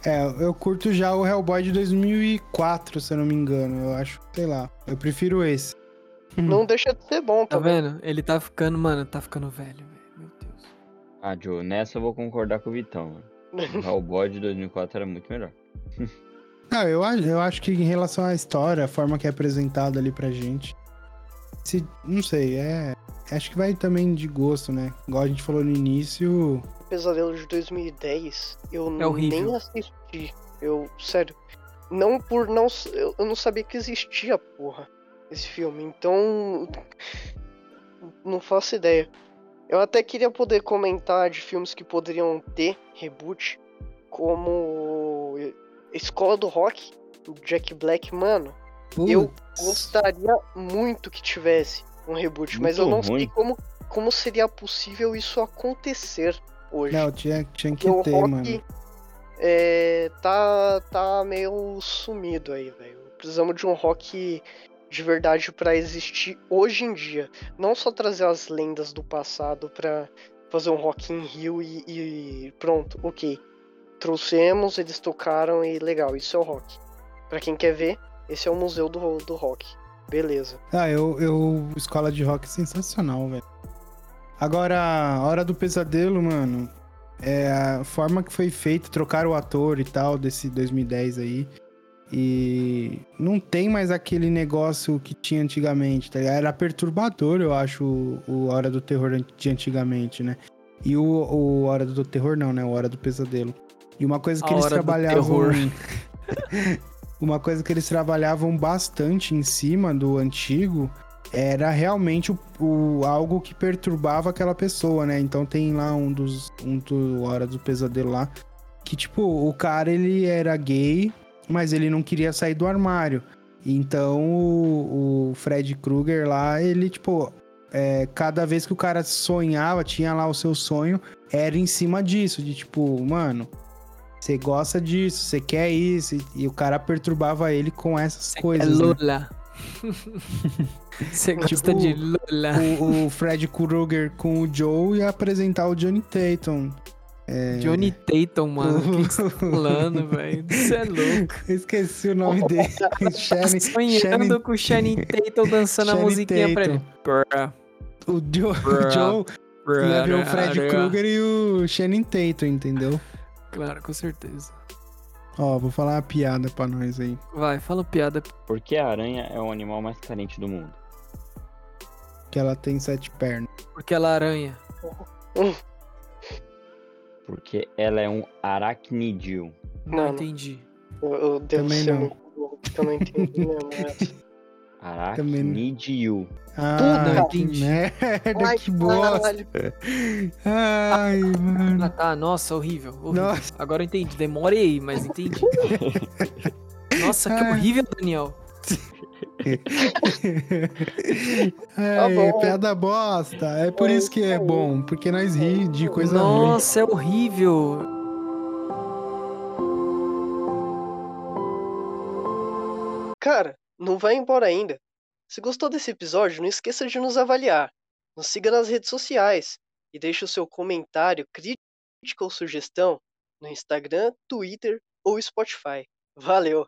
É, eu curto já o Hellboy de 2004, se eu não me engano. Eu acho, sei lá. Eu prefiro esse. Não deixa de ser bom Tá também. vendo? Ele tá ficando, mano, tá ficando velho, velho. Meu Deus. Ah, Joe, nessa eu vou concordar com o Vitão, mano. O Hellboy de 2004 era muito melhor. Não, eu, acho- eu acho que em relação à história, a forma que é apresentada ali pra gente. Se, não sei, é. Acho que vai também de gosto, né? Igual a gente falou no início. Pesadelo de 2010, eu É nem assisti. Eu, sério, não por não. Eu, eu não sabia que existia, porra, esse filme. Então. Não faço ideia. Eu até queria poder comentar de filmes que poderiam ter reboot, como Escola do Rock, Jack Black, mano, eu gostaria muito que tivesse um reboot, mas eu não Muito sei ruim. como, como seria possível isso acontecer hoje. Não, tinha, tinha que ter, rock mano. é, tá, tá meio sumido aí, velho. Precisamos de um rock de verdade pra existir hoje em dia. Não só trazer as lendas do passado pra fazer um rock in Rio e, e pronto, ok. Trouxemos, eles tocaram e legal, isso é o rock. Pra quem quer ver, esse é o museu do, do rock. Beleza. Ah, eu, eu. Escola de rock sensacional, velho. Agora, Hora do Pesadelo, mano. É a forma que foi feito, trocaram o ator e tal, desse 2010 aí. E não tem mais aquele negócio que tinha antigamente, tá ligado? Era perturbador, eu acho, o, Hora do Terror de antigamente, né? E o, o Hora do Terror não, né? O Hora do Pesadelo. E uma coisa que A eles trabalhavam. Uma coisa que eles trabalhavam bastante em cima do antigo era realmente o, o- algo que perturbava aquela pessoa, né? Então tem lá um dos um do Hora do Pesadelo lá que tipo, o cara ele era gay, mas ele não queria sair do armário. Então o, o Fred Krueger lá, ele tipo, é, cada vez que o cara sonhava, tinha lá o seu sonho, era em cima disso, de tipo, mano, você gosta disso, você quer isso, e, e o cara perturbava ele com essas É coisas. né? Lula. Você gosta Tipo, de Lula. O, o Fred Krueger com o Joe ia apresentar o Johnny Tatum. Johnny Tatum, mano. O que que você falando, velho? Você é louco. Eu esqueci o nome dele. Shannon, Sonhando Shannon- com o Channing Tatum dançando a Channing musiquinha pra ele. Tatum. o Joe, o Bruh. Joe ia ver o Fred Bruh. Krueger e o Shannon Tatum, entendeu? Claro, com certeza. Ó, vou falar uma piada pra nós aí. Vai, fala piada. Por que a aranha é o animal mais carente do mundo? Que ela tem sete pernas. Porque ela é aranha. Porque ela é um aracnídeo. Não, Não, não. entendi. Eu, eu devo Também ser não. porque eu não entendi mesmo essa. Aracnídeo. Ah, Puta, que entendi. merda, Ai, que bosta. Ai, mano. Ah, tá. Nossa, horrível. horrível. Nossa. Agora eu entendi. Demorei, mas entendi. Nossa, que Ai. horrível, Daniel. Ai, bom. piada bosta. É por isso que é bom, porque nós ri de coisa ruim. Nossa, é horrível. Cara, não vai embora ainda. Se gostou desse episódio, não esqueça de nos avaliar. Nos siga nas redes sociais e deixe o seu comentário, crítica ou sugestão no Instagram, Twitter ou Spotify. Valeu!